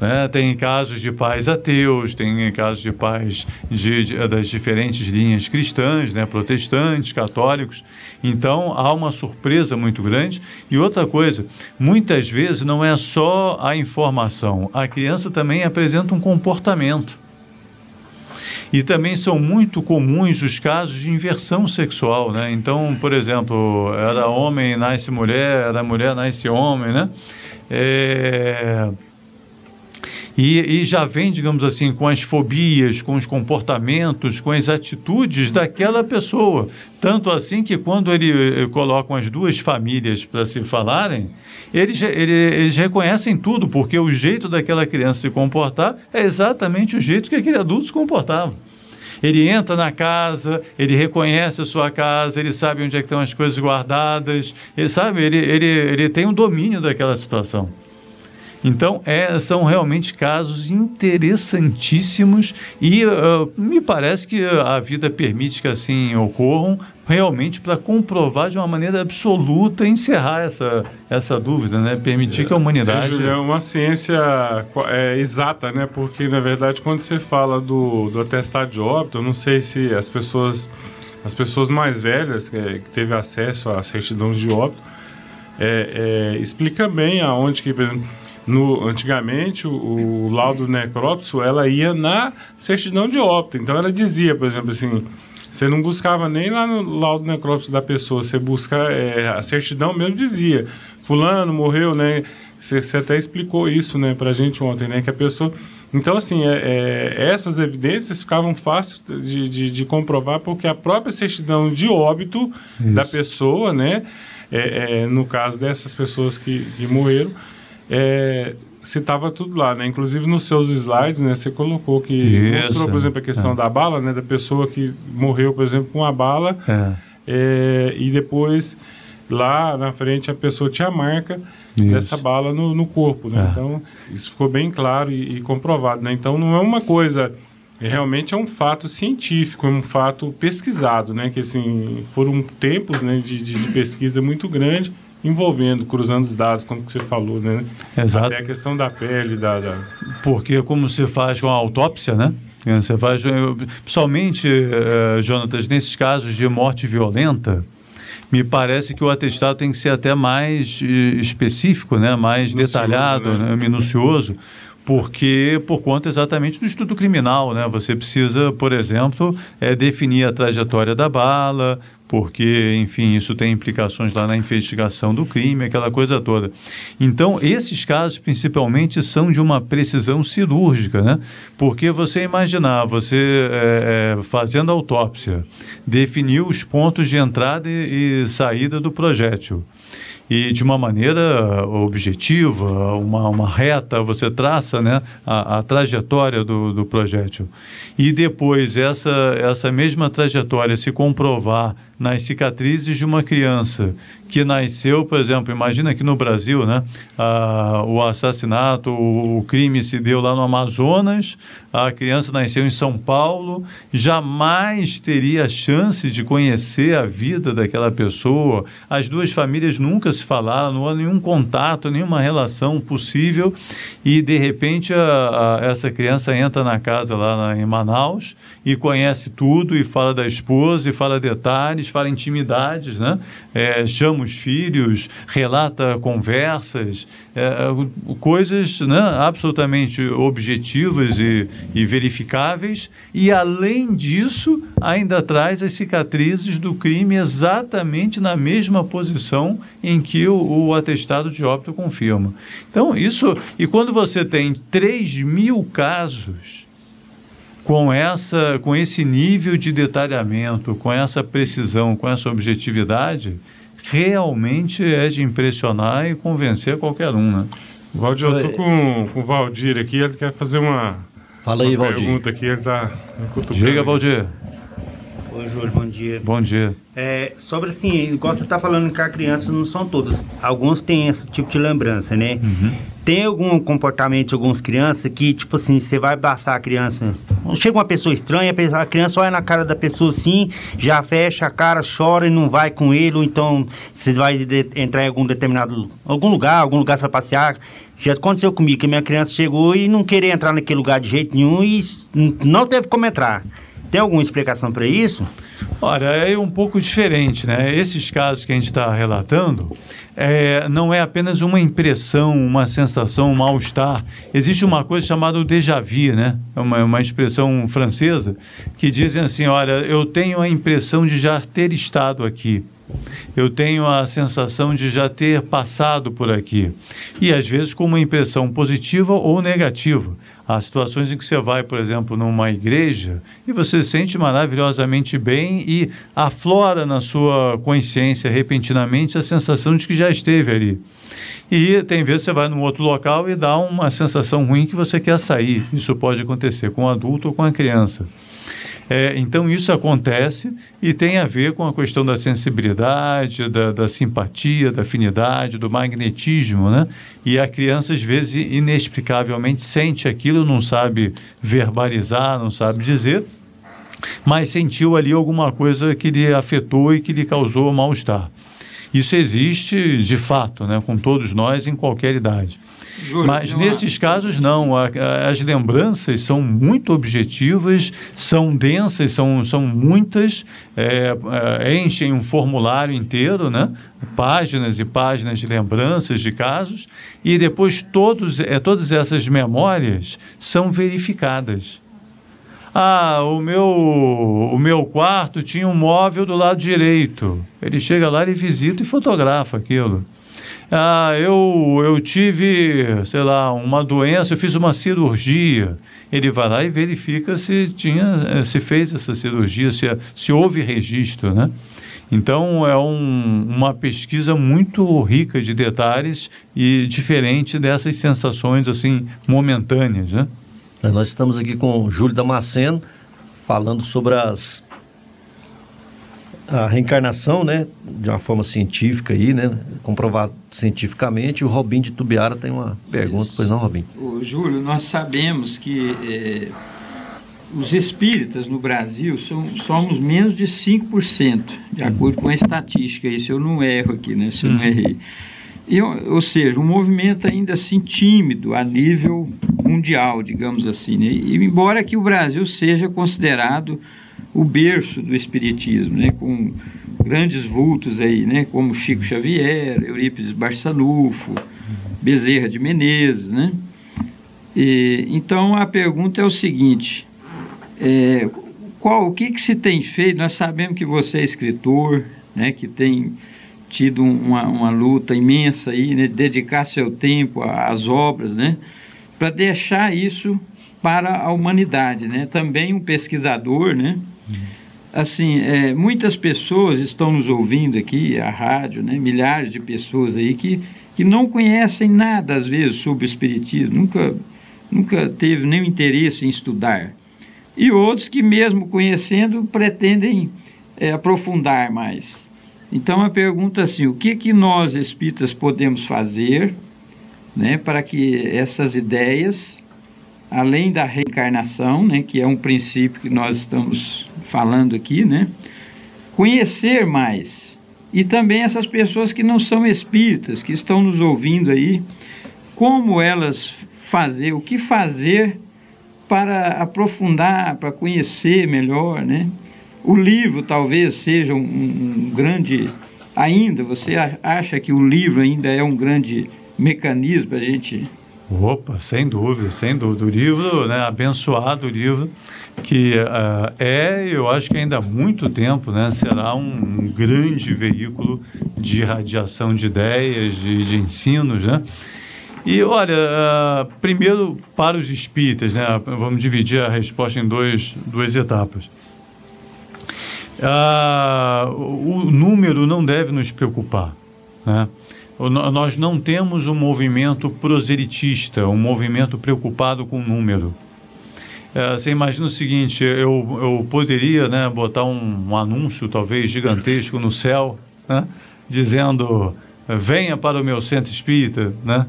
né? Tem casos de pais ateus, tem casos de pais de, de- das diferentes linhas cristãs, né? protestantes, católicos. Então há uma surpresa muito grande. E outra coisa, muitas vezes não é só a informação, a criança também apresenta um comportamento. E também são muito comuns os casos de inversão sexual, né? Então, por exemplo, era homem, nasce mulher, era mulher, nasce homem, né? É... E, e já vem, digamos assim, com as fobias, com os comportamentos, com as atitudes daquela pessoa. Tanto assim que quando ele eh, colocam as duas famílias para se falarem, eles, ele- eles reconhecem tudo, porque o jeito daquela criança se comportar é exatamente o jeito que aquele adulto se comportava. Ele entra na casa, ele reconhece a sua casa, ele sabe onde é que estão as coisas guardadas, ele sabe, ele, ele, ele tem o domínio daquela situação. Então, é, são realmente casos interessantíssimos e ah, me parece que a vida permite que assim ocorram realmente para comprovar de uma maneira absoluta e encerrar essa, essa dúvida, né? permitir que a É, humanidade... É uma ciência é, exata, né? Porque, na verdade, quando você fala do, do atestado de óbito, eu não sei se as pessoas, as pessoas mais velhas que, que teve acesso à certidão de óbito, é, é, explica bem aonde que, por exemplo, no, antigamente, o, o laudo necrópsio, ela ia na certidão de óbito. Então, ela dizia, por exemplo, assim, você não buscava nem lá no laudo necrópsio da pessoa, você busca, é, a certidão mesmo dizia, fulano morreu, né? Você, você até explicou isso, né, pra gente ontem, né, que a pessoa... Então, assim, é, é, essas evidências ficavam fáceis de, de, de comprovar porque a própria certidão de óbito da Isso. pessoa, né, é, é, no caso dessas pessoas que, que morreram, é, você tava tudo lá, né? Inclusive nos seus slides, né? Você colocou que Isso. mostrou, por exemplo, a questão É. da bala, né? Da pessoa que morreu, por exemplo, com uma bala É. é, e depois lá na frente a pessoa tinha a marca Isso. dessa bala no, no corpo, né? É. Então isso ficou bem claro e, e comprovado, né? Então não é uma coisa realmente é um fato científico, é um fato pesquisado, né? Que assim foram tempos, né, de, de, de pesquisa muito grande envolvendo, cruzando os dados, como que você falou, né? Exato. Até a questão da pele, da, da... Porque como se faz com a autópsia, né? Você faz, principalmente, eh, Jonatas, nesses casos de morte violenta, me parece que o atestado tem que ser até mais eh, específico, né? mais detalhado, né? né? minucioso, porque por conta exatamente do estudo criminal, né? Você precisa, por exemplo, eh, definir a trajetória da bala, porque, enfim, isso tem implicações lá na investigação do crime, aquela coisa toda. Então, esses casos, principalmente, são de uma precisão cirúrgica, né? Porque você imaginar, você eh, eh, fazendo autópsia, definir os pontos de entrada e, e saída do projétil. E de uma maneira objetiva, uma, uma reta, você traça né, a, a trajetória do, do projétil. E depois essa, essa mesma trajetória se comprovar nas cicatrizes de uma criança que nasceu, por exemplo, imagina aqui no Brasil, né, o assassinato, o, o crime se deu lá no Amazonas, a criança nasceu em São Paulo, jamais teria chance de conhecer a vida daquela pessoa. As duas famílias nunca se falaram, não há nenhum contato, nenhuma relação possível, e de repente a- a- essa criança entra na casa lá na- em Manaus e conhece tudo e fala da esposa e fala detalhes, fala intimidades, né? É, chama os filhos, relata conversas, é, coisas né, absolutamente objetivas e, e verificáveis, e além disso, ainda traz as cicatrizes do crime exatamente na mesma posição em que o, o atestado de óbito confirma. Então, isso. E quando você tem 3 mil casos com essa com esse nível de detalhamento, com essa precisão, com essa objetividade, realmente é de impressionar e convencer qualquer um, né? Valdir, eu tô com, com o Valdir aqui, ele quer fazer uma, Fala aí, uma Valdir. pergunta aqui, ele tá cutucando Diga. Valdir. Oi, Júlio, bom dia. Bom dia. É, sobre assim, igual você está falando que as crianças não são todas. Alguns têm esse tipo de lembrança, né? Tem algum comportamento de algumas crianças que, tipo assim, você vai abraçar a criança. Chega uma pessoa estranha, a criança olha na cara da pessoa assim, já fecha a cara, chora e não vai com ele, ou então você vai de- entrar em algum determinado algum lugar, algum lugar para passear. Já aconteceu comigo que minha criança chegou e não queria entrar naquele lugar de jeito nenhum e não teve como entrar. Tem alguma explicação para isso? Olha, é um pouco diferente, né? Esses casos que a gente está relatando é, não é apenas uma impressão, uma sensação, um mal-estar. Existe uma coisa chamada o déjà vu, né? É uma, uma expressão francesa que dizem assim: olha, eu tenho a impressão de já ter estado aqui. Eu tenho a sensação de já ter passado por aqui. E às vezes com uma impressão positiva ou negativa. Há situações em que você vai, por exemplo, numa igreja e você se sente maravilhosamente bem e aflora na sua consciência repentinamente a sensação de que já esteve ali. E tem vezes você vai num outro local e dá uma sensação ruim que você quer sair. Isso pode acontecer com o adulto ou com a criança. É, então isso acontece e tem a ver com a questão da sensibilidade, da, da simpatia, da afinidade, do magnetismo, né? E a criança às vezes inexplicavelmente sente aquilo, não sabe verbalizar, não sabe dizer, mas sentiu ali alguma coisa que lhe afetou e que lhe causou mal-estar. Isso existe de fato, né, com todos nós em qualquer idade. Júlio, Mas nesses casos não, as lembranças são muito objetivas, são densas, são, são muitas, é, é, enchem um formulário inteiro, né? páginas e páginas de lembranças de casos, e depois todos, é, todas essas memórias são verificadas. Ah, o meu, o meu quarto tinha um móvel do lado direito. Ele chega lá, ele visita e fotografa aquilo. Ah, eu, eu tive, sei lá, uma doença, eu fiz uma cirurgia. Ele vai lá e verifica se tinha, eh, se fez essa cirurgia, se, se houve registro, né? Então é um, uma pesquisa muito rica de detalhes e diferente dessas sensações assim momentâneas, né? Nós estamos aqui com o Júlio Damasceno falando sobre as a reencarnação, né, de uma forma científica aí, né, comprovado cientificamente. O Robin de Tubiara tem uma pergunta, Isso. pois não, Robin? Ô, Júlio, nós sabemos que é, os espíritas no Brasil são, somos menos de 5%, de acordo com a estatística, se eu não erro aqui, né, se eu não errei. E, ou seja, um movimento ainda assim tímido a nível mundial, digamos assim. Né? E embora que o Brasil seja considerado o berço do espiritismo, né? com grandes vultos aí, né? como Chico Xavier, Eurípides Barçanufo, Bezerra de Menezes. Né? E, então a pergunta é o seguinte: é, qual, o que, que se tem feito? Nós sabemos que você é escritor, né? que tem tido uma, uma luta imensa aí, né? dedicar seu tempo às obras, né? para deixar isso para a humanidade, né? Também um pesquisador, né? Assim, é, muitas pessoas estão nos ouvindo aqui, a rádio, né? Milhares de pessoas aí que, que não conhecem nada, às vezes, sobre o Espiritismo, nunca, nunca teve nenhum interesse em estudar. E outros que, mesmo conhecendo, pretendem é, aprofundar mais. Então, a pergunta é assim, o que, que nós, espíritas, podemos fazer né, para que essas ideias, além da reencarnação, né, que é um princípio que nós estamos falando aqui, né, conhecer mais. E também essas pessoas que não são espíritas, que estão nos ouvindo aí, como elas fazer, o que fazer para aprofundar, para conhecer melhor, né? O livro talvez seja um, um grande, ainda, você acha que o livro ainda é um grande mecanismo para a gente Opa, sem dúvida, sem dúvida. O livro, né, abençoado o livro, que uh, é, eu acho que ainda há muito tempo, né, será um, um grande veículo de radiação de ideias, de, de ensinos, né? E olha, uh, primeiro para os espíritas, né, vamos dividir a resposta em dois, duas etapas. Uh, o número não deve nos preocupar, né? nós não temos um movimento proselitista, um movimento preocupado com o número. É, você imagina o seguinte, eu, eu poderia né, botar um, um anúncio, talvez gigantesco, no céu, né, dizendo, venha para o meu centro espírita, né,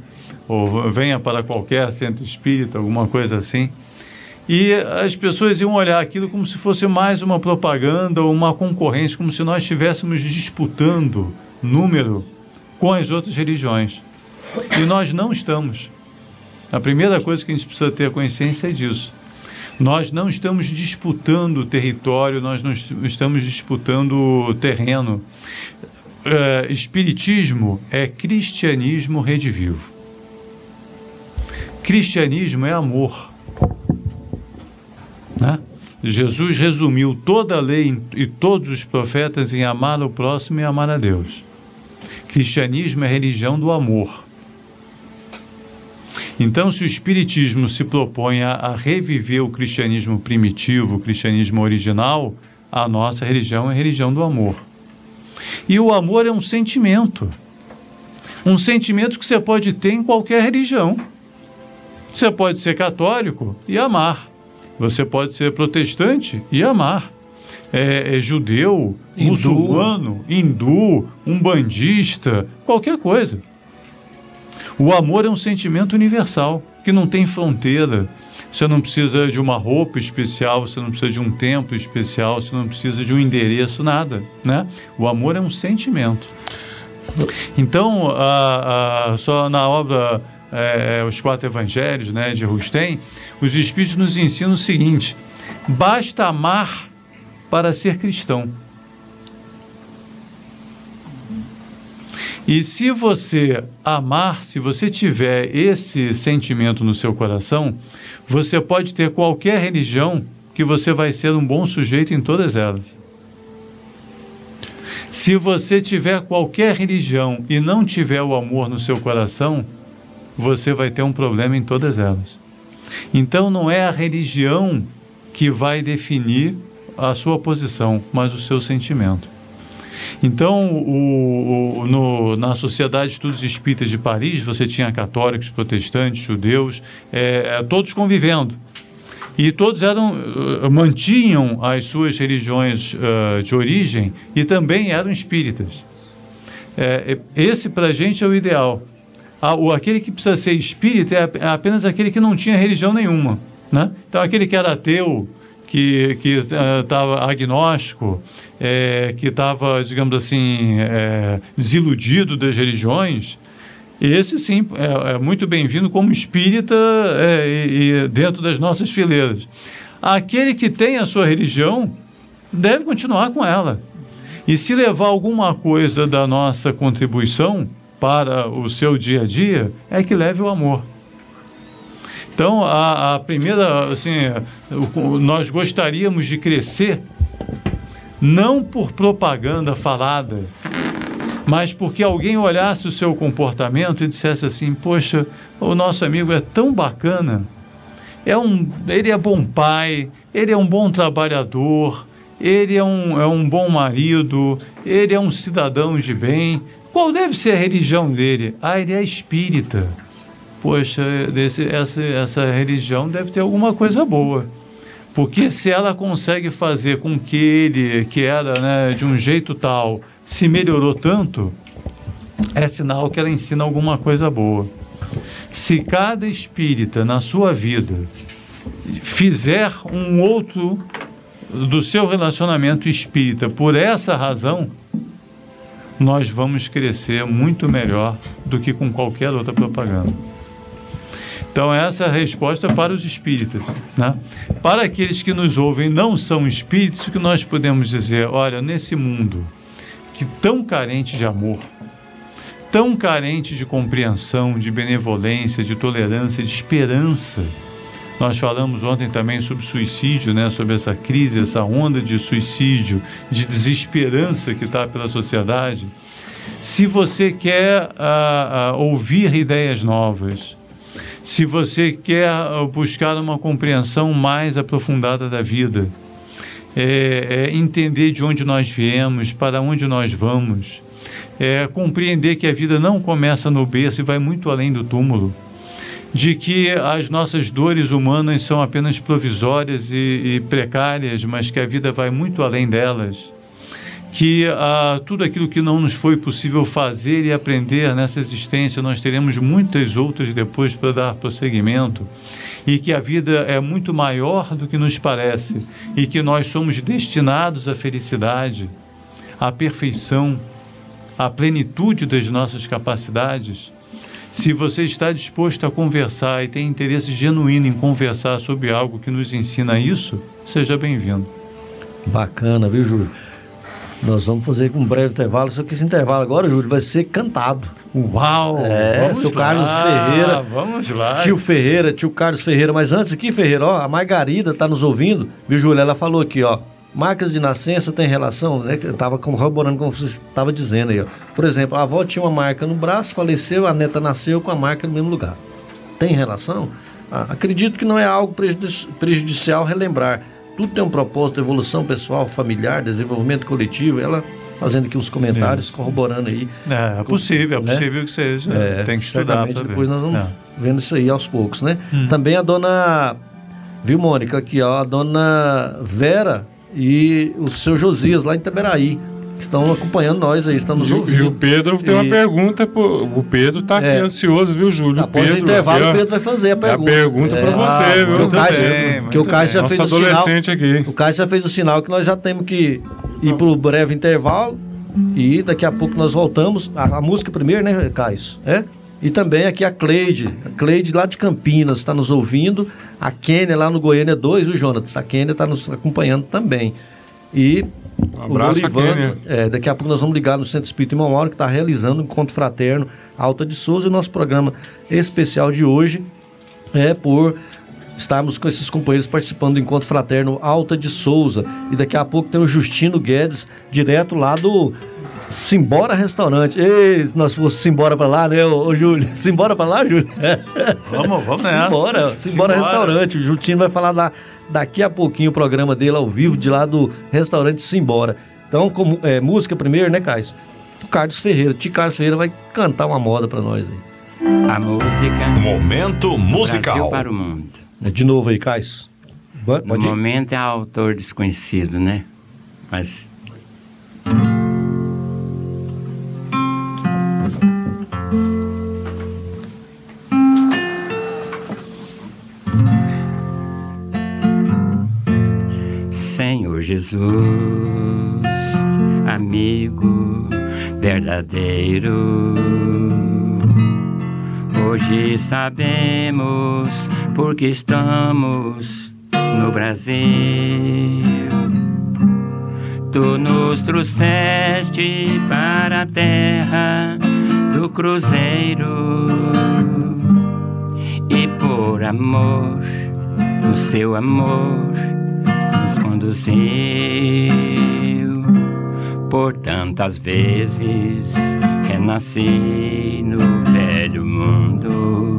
ou venha para qualquer centro espírita, alguma coisa assim. E as pessoas iam olhar aquilo como se fosse mais uma propaganda ou uma concorrência, como se nós estivéssemos disputando número com as outras religiões. E nós não estamos. A primeira coisa que a gente precisa ter consciência é disso. Nós não estamos disputando território, nós não estamos disputando terreno. É, espiritismo é cristianismo redivivo. Cristianismo é amor. Né? Jesus resumiu toda a lei e todos os profetas em amar o próximo e amar a Deus. Cristianismo é religião do amor. Então, se o Espiritismo se propõe a, a, reviver o cristianismo primitivo, o cristianismo original, a nossa religião é a religião do amor. E o amor é um sentimento. Um sentimento que você pode ter em qualquer religião. Você pode ser católico e amar. Você pode ser protestante e amar. É, é, judeu, hindu. muçulmano, hindu, umbandista, qualquer coisa. O amor é um sentimento universal, que não tem fronteira. Você não precisa de uma roupa especial, você não precisa de um templo especial, você não precisa de um endereço, nada. Né? O amor é um sentimento. Então, a, a, só na obra é, Os Quatro Evangelhos né, de Rustem, os Espíritos nos ensinam o seguinte: basta amar para ser cristão. E se você amar, se você tiver esse sentimento no seu coração, você pode ter qualquer religião que você vai ser um bom sujeito em todas elas. Se você tiver qualquer religião e não tiver o amor no seu coração, você vai ter um problema em todas elas. Então não é a religião que vai definir a sua posição, mas o seu sentimento. Então, o, o, no, na Sociedade de Estudos Espíritas de Paris, você tinha católicos, protestantes, judeus, é, é, todos convivendo. E todos eram, uh, mantinham as suas religiões uh, de origem e também eram espíritas. É, esse, para a gente, é o ideal. o, aquele que precisa ser espírita é, é apenas aquele que não tinha religião nenhuma. Né? Então, aquele que era ateu, que estava uh, agnóstico, é, que estava, digamos assim, é, desiludido das religiões, esse sim é, é muito bem-vindo como espírita e, e dentro das nossas fileiras. Aquele que tem a sua religião deve continuar com ela. E se levar alguma coisa da nossa contribuição para o seu dia a dia, é que leve o amor. Então, a, a primeira, assim, nós gostaríamos de crescer não por propaganda falada, mas porque alguém olhasse o seu comportamento e dissesse assim: Poxa, o nosso amigo é tão bacana, é um, ele é bom pai, ele é um bom trabalhador, ele é um, é um bom marido, ele é um cidadão de bem. Qual deve ser a religião dele? Ah, ele é espírita. Poxa, desse, essa, essa religião deve ter alguma coisa boa. Porque se ela consegue fazer com que ele, que era né, de um jeito tal, se melhorou tanto, é sinal que ela ensina alguma coisa boa. Se cada espírita na sua vida fizer um outro do seu relacionamento espírita por essa razão, nós vamos crescer muito melhor do que com qualquer outra propaganda. Então, essa é a resposta para os espíritas. Né? Para aqueles que nos ouvem não são espíritos, o que nós podemos dizer? Olha, nesse mundo que tão carente de amor, tão carente de compreensão, de benevolência, de tolerância, de esperança. Nós falamos ontem também sobre suicídio, né? sobre essa crise, essa onda de suicídio, de desesperança que está pela sociedade. Se você quer uh, uh, ouvir ideias novas, se você quer uh, buscar uma compreensão mais aprofundada da vida, é, é entender de onde nós viemos, para onde nós vamos, é compreender que a vida não começa no berço e vai muito além do túmulo, de que as nossas dores humanas são apenas provisórias e, e precárias, mas que a vida vai muito além delas, que ah, tudo aquilo que não nos foi possível fazer e aprender nessa existência, nós teremos muitas outras depois para dar prosseguimento e que a vida é muito maior do que nos parece e que nós somos destinados à felicidade, à perfeição, à plenitude das nossas capacidades. Se você está disposto a conversar e tem interesse genuíno em conversar sobre algo que nos ensina isso, seja bem-vindo. Bacana, viu, Júlio? Nós vamos fazer um breve intervalo, só que esse intervalo agora, Júlio, vai ser cantado. Uau! É, vamos seu lá, Carlos Ferreira. Vamos lá. Tio Ferreira, tio Carlos Ferreira. Mas antes aqui, Ferreira, ó, a Margarida tá nos ouvindo, viu, Júlia? Ela falou aqui, ó. Marcas de nascença tem relação, né? Eu tava corroborando como você estava dizendo aí, ó. Por exemplo, a avó tinha uma marca no braço, faleceu, a neta nasceu com a marca no mesmo lugar. Tem relação? Ah, acredito que não é algo prejudicial relembrar. Tudo tem um propósito, evolução pessoal, familiar, desenvolvimento coletivo. Ela fazendo aqui os comentários, corroborando aí. É, é possível, é né? possível que seja. É, Tem que estudar Depois nós vamos é. vendo isso aí aos poucos, né? Hum. Também a dona, viu, Mônica, aqui, ó, a dona Vera e o seu Josias lá em Taberaí estão acompanhando nós aí, estamos ouvindo. E o Pedro tem uma pergunta, pro, o Pedro está aqui é. ansioso, viu, Júlio? Após Pedro, o intervalo, o Pedro vai fazer a pergunta. É a pergunta é. para você, ah, viu? Que o Cássio já fez o sinal. Aqui. O Cássio já fez o sinal que nós já temos que ir para o breve intervalo e daqui a pouco nós voltamos. A, a música primeiro, né, Cássio? É? E também aqui a Cleide, a Cleide lá de Campinas está nos ouvindo, a Kênia lá no Goiânia 2, o Jonas, a Kênia está nos acompanhando também. E um abraço, o Dorivan, é, daqui a pouco nós vamos ligar no Centro Espírita Irmão Mauro, que está realizando um encontro fraterno Alta de Souza. E o nosso programa especial de hoje é por estarmos com esses companheiros participando do encontro fraterno Alta de Souza. E daqui a pouco tem o Justino Guedes, direto lá do Simbora Restaurante. Ei, se nós fosse Simbora para lá, né, ô, ô Júlio? Simbora para lá, Júlio? Vamos, vamos nessa. Simbora, Simbora, Simbora Restaurante. O Justino vai falar lá daqui a pouquinho o programa dele ao vivo de lá do restaurante Simbora. Então, como, é, música primeiro, né, Caio? O Carlos Ferreira. Tio Carlos Ferreira vai cantar uma moda pra nós aí. A música. Momento musical. Brasil para o mundo. É, De novo aí, Caio. Pode No ir. momento é autor desconhecido, né? Mas. Jesus, amigo verdadeiro. Hoje sabemos porque estamos no Brasil. Tu nos trouxeste para a terra do Cruzeiro e por amor, o seu amor conduziu por tantas vezes renasci no velho mundo.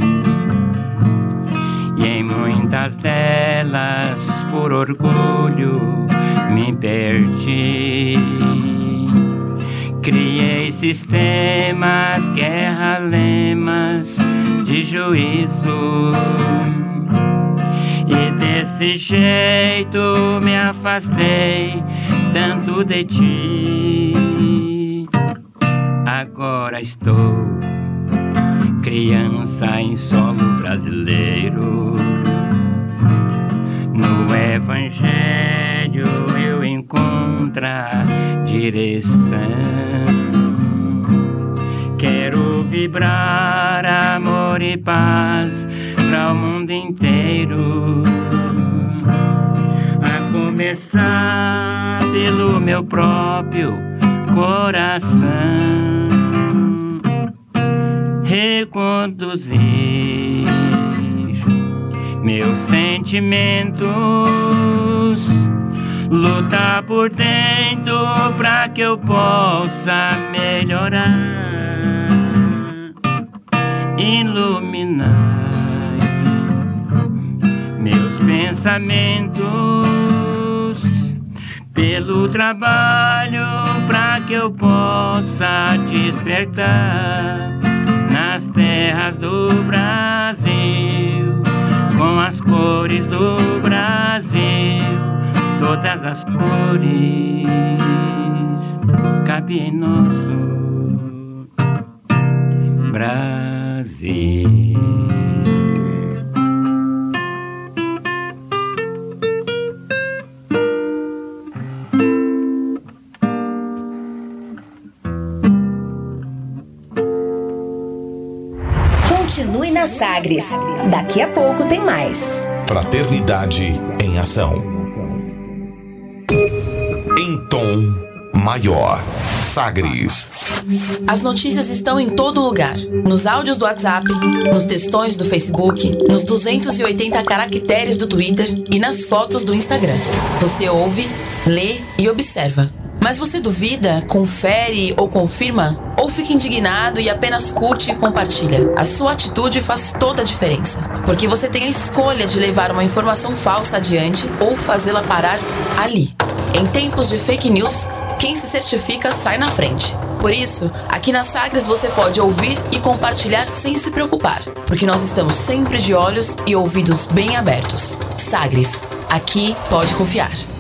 E em muitas delas por orgulho me perdi. Criei sistemas guerra lemas de juízo e desse jeito me afastei tanto de ti. Agora estou criança em solo brasileiro. No Evangelho eu encontro a direção. Quero vibrar amor e paz para o mundo inteiro. A começar pelo meu próprio coração. Reconduzir meus sentimentos. Lutar por dentro para que eu possa melhorar iluminar pensamentos pelo trabalho para que eu possa despertar nas terras do Brasil com as cores do Brasil todas as cores cabe em nosso Brasil. Continue na Sagres. Daqui a pouco tem mais. Fraternidade em ação. Em tom maior. Sagres. As notícias estão em todo lugar. Nos áudios do WhatsApp, nos textões do Facebook, nos 280 caracteres do Twitter e nas fotos do Instagram. Você ouve, lê e observa. Mas você duvida, confere ou confirma? Ou fica indignado e apenas curte e compartilha? A sua atitude faz toda a diferença. Porque você tem a escolha de levar uma informação falsa adiante ou fazê-la parar ali. Em tempos de fake news, quem se certifica sai na frente. Por isso, aqui na Sagres você pode ouvir e compartilhar sem se preocupar, porque nós estamos sempre de olhos e ouvidos bem abertos. Sagres, aqui pode confiar.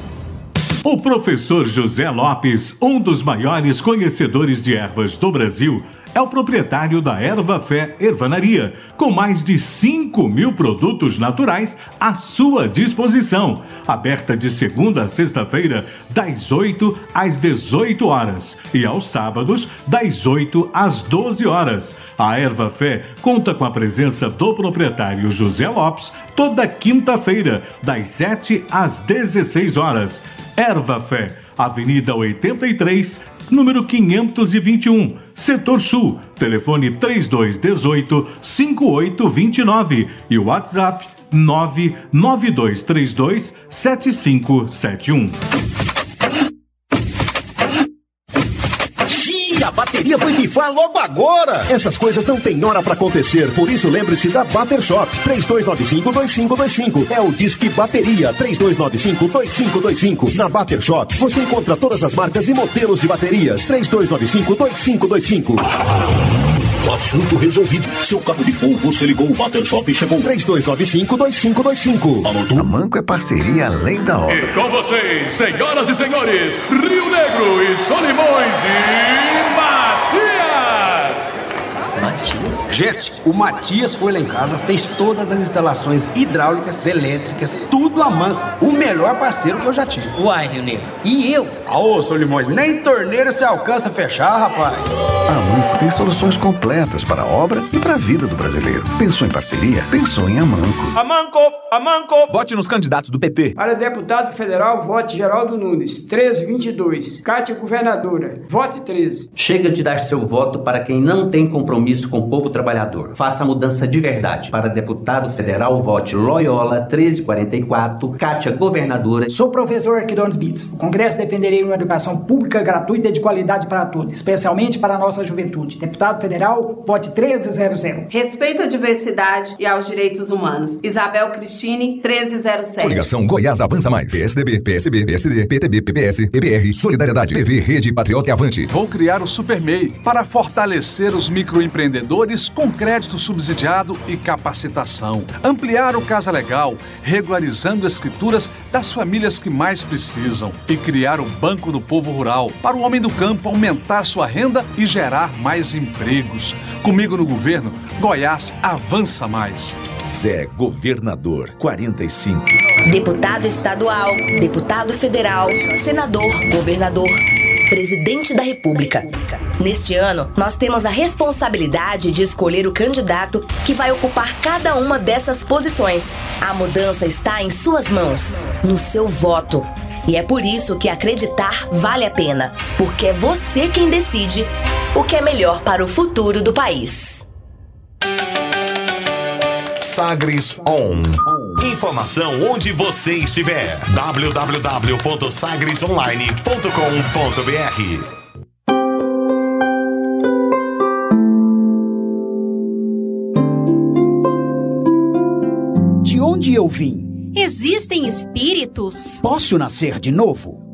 O professor José Lopes, um dos maiores conhecedores de ervas do Brasil, é o proprietário da Erva Fé Ervanaria, com mais de 5 mil produtos naturais à sua disposição. Aberta de segunda a sexta-feira, das 8 às 18 horas e aos sábados, das 8 às 12 horas. A Erva Fé conta com a presença do proprietário José Lopes toda quinta-feira, das 7 às 16 horas. Erva Fé, Avenida 83, número 521, Setor Sul, telefone 3218 5829 e WhatsApp 99232 Bateria foi bifar logo agora. Essas coisas não tem hora pra acontecer, por isso lembre-se da Bater Shop 3295-2525. É o Disque Bateria 3295-2525. Na Bater Shop você encontra todas as marcas e modelos de baterias 3295-2525. Assunto resolvido. Seu carro de fogo, você ligou o Bater Shop e chegou 3295-2525. Anotou? A Manco é parceria além da obra. E com vocês, senhoras e senhores, Rio Negro e Solimões e Matias! Matias? Gente, o Matias foi lá em casa, fez todas as instalações hidráulicas, elétricas, tudo a mão. O melhor parceiro que eu já tive. Uai, Rio Negro. E eu? Ô, Solimões, nem torneira se alcança a fechar, rapaz. A Manco tem soluções completas para a obra e para a vida do brasileiro. Pensou em parceria? Pensou em Amanco. Amanco, Amanco. Vote nos candidatos do PT. Para deputado federal, vote Geraldo Nunes, 1322. Cátia governadora, vote 13. Chega de dar seu voto para quem não tem compromisso com o povo trabalhador. Faça a mudança de verdade. Para deputado federal, vote Loyola 1344, Cátia governadora. Sou professor Arquidones Bits. No Congresso defenderei uma educação pública gratuita e de qualidade para todos, especialmente para a nossa juventude. Deputado federal, vote 1300. Respeito à diversidade e aos direitos humanos. Isabel Cristine 1307. Coligação Goiás Avança Mais. PSDB, PSB, PSD, PTB, PPS, EBR, Solidariedade, TV, Rede Patriota e Avante. Vou criar o SuperMEI para fortalecer os microempreendedores com crédito subsidiado e capacitação. Ampliar o Casa Legal, regularizando escrituras das famílias que mais precisam. E criar o Banco do Povo Rural para o homem do campo aumentar sua renda e gerar mais empregos. Comigo no governo, Goiás avança mais. Zé Governador 45. Deputado estadual, deputado federal, senador, governador, presidente da República. Neste ano, nós temos a responsabilidade de escolher o candidato que vai ocupar cada uma dessas posições. A mudança está em suas mãos, no seu voto. E é por isso que acreditar vale a pena, porque é você quem decide o que é melhor para o futuro do país. Sagres On. Informação onde você estiver. www.sagresonline.com.br De onde eu vim? Existem espíritos? Posso nascer de novo?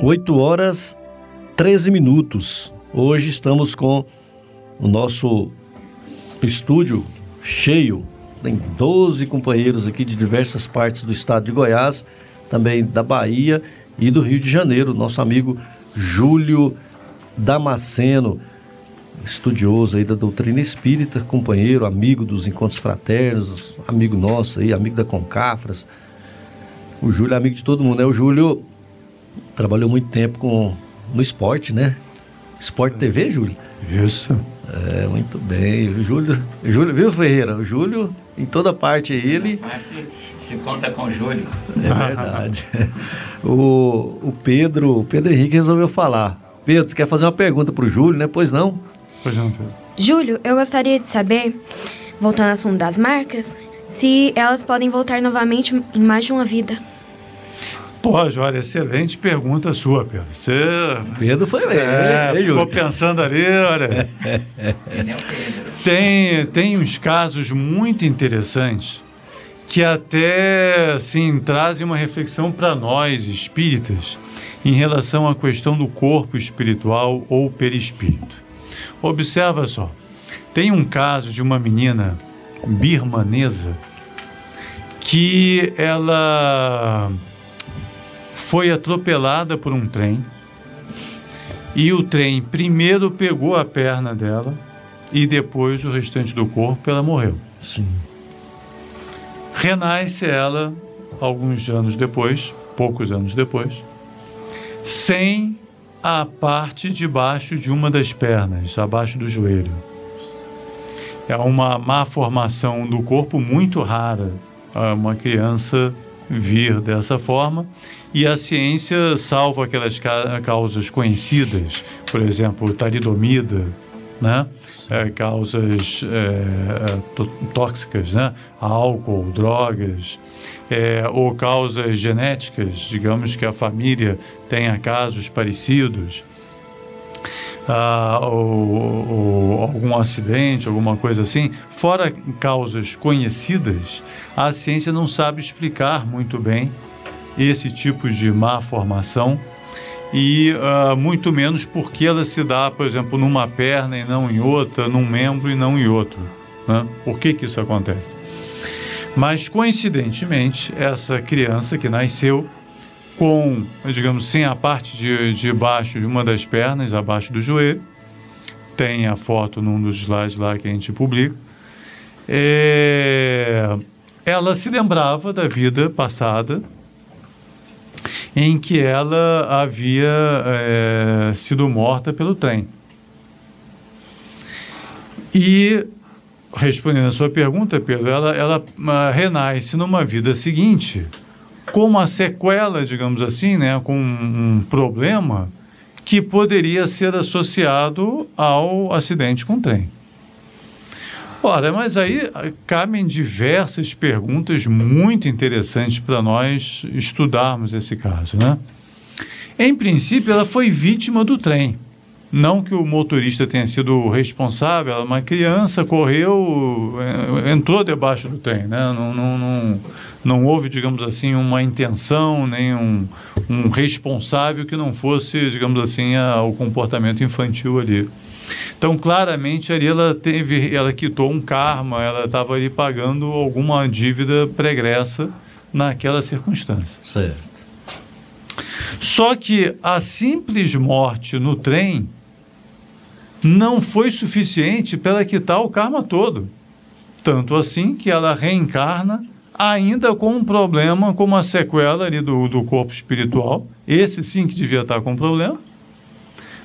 8 horas 13 minutos. Hoje estamos com o nosso estúdio cheio. Tem 12 companheiros aqui de diversas partes do estado de Goiás, também da Bahia e do Rio de Janeiro. Nosso amigo Júlio Damasceno, estudioso aí da doutrina espírita, companheiro, amigo dos encontros fraternos, amigo nosso aí, amigo da Concafras. O Júlio é amigo de todo mundo, né? O Júlio trabalhou muito tempo com no esporte, né? Esporte TV, Júlio? Isso. É, muito bem. O Júlio, Júlio, viu, Ferreira? O Júlio, em toda parte ele. Mas se, se conta com o Júlio. É verdade. o, o Pedro, o Pedro Henrique resolveu falar. Pedro, você quer fazer uma pergunta pro Júlio, né? Pois não? Pois não, Pedro. Júlio, eu gostaria de saber, voltando ao assunto das marcas, se elas podem voltar novamente em mais de uma vida. Pode, olha, excelente pergunta sua, Pedro. Você. Pedro foi bem. É, hein, ficou pensando ali, olha. tem, tem uns casos muito interessantes que até assim, trazem uma reflexão para nós espíritas em relação à questão do corpo espiritual ou perispírito. Observa só, tem um caso de uma menina birmanesa que ela foi atropelada por um trem e o trem primeiro pegou a perna dela e depois o restante do corpo ela morreu. Sim. Renasce ela alguns anos depois, poucos anos depois, sem a parte de baixo de uma das pernas, abaixo do joelho. É uma má formação do corpo muito rara, uma criança vir dessa forma. E a ciência salva aquelas ca causas conhecidas, por exemplo, talidomida, né? É, causas é, tóxicas, né? álcool, drogas, é, ou causas genéticas, digamos que a família tenha casos parecidos, ah, ou, ou, algum acidente, alguma coisa assim, fora causas conhecidas, a ciência não sabe explicar muito bem esse tipo de má formação e uh, muito menos porque ela se dá, por exemplo, numa perna e não em outra, num membro e não em outro. Né? Por que, que isso acontece? Mas, coincidentemente, essa criança que nasceu com, digamos, sem a parte de, de baixo de uma das pernas, abaixo do joelho, tem a foto num dos slides lá que a gente publica, é, ela se lembrava da vida passada em que ela havia é, sido morta pelo trem. E, respondendo a sua pergunta, Pedro, ela, ela uh, renasce numa vida seguinte com uma sequela, digamos assim, né, com um problema que poderia ser associado ao acidente com trem. Ora, mas aí cabem diversas perguntas muito interessantes para nós estudarmos esse caso, né? Em princípio, ela foi vítima do trem. Não que o motorista tenha sido responsável, uma criança correu, eh, entrou debaixo do trem, né? Não, não, não, não houve, digamos assim, uma intenção, nem um, um responsável que não fosse, digamos assim, a, o comportamento infantil ali. Então, claramente, ali ela teve, ela quitou um karma, ela estava ali pagando alguma dívida pregressa naquela circunstância. Certo. Só que a simples morte no trem não foi suficiente para quitar o karma todo. Tanto assim que ela reencarna ainda com um problema, com uma sequela ali do, do corpo espiritual. Esse sim que devia estar com problema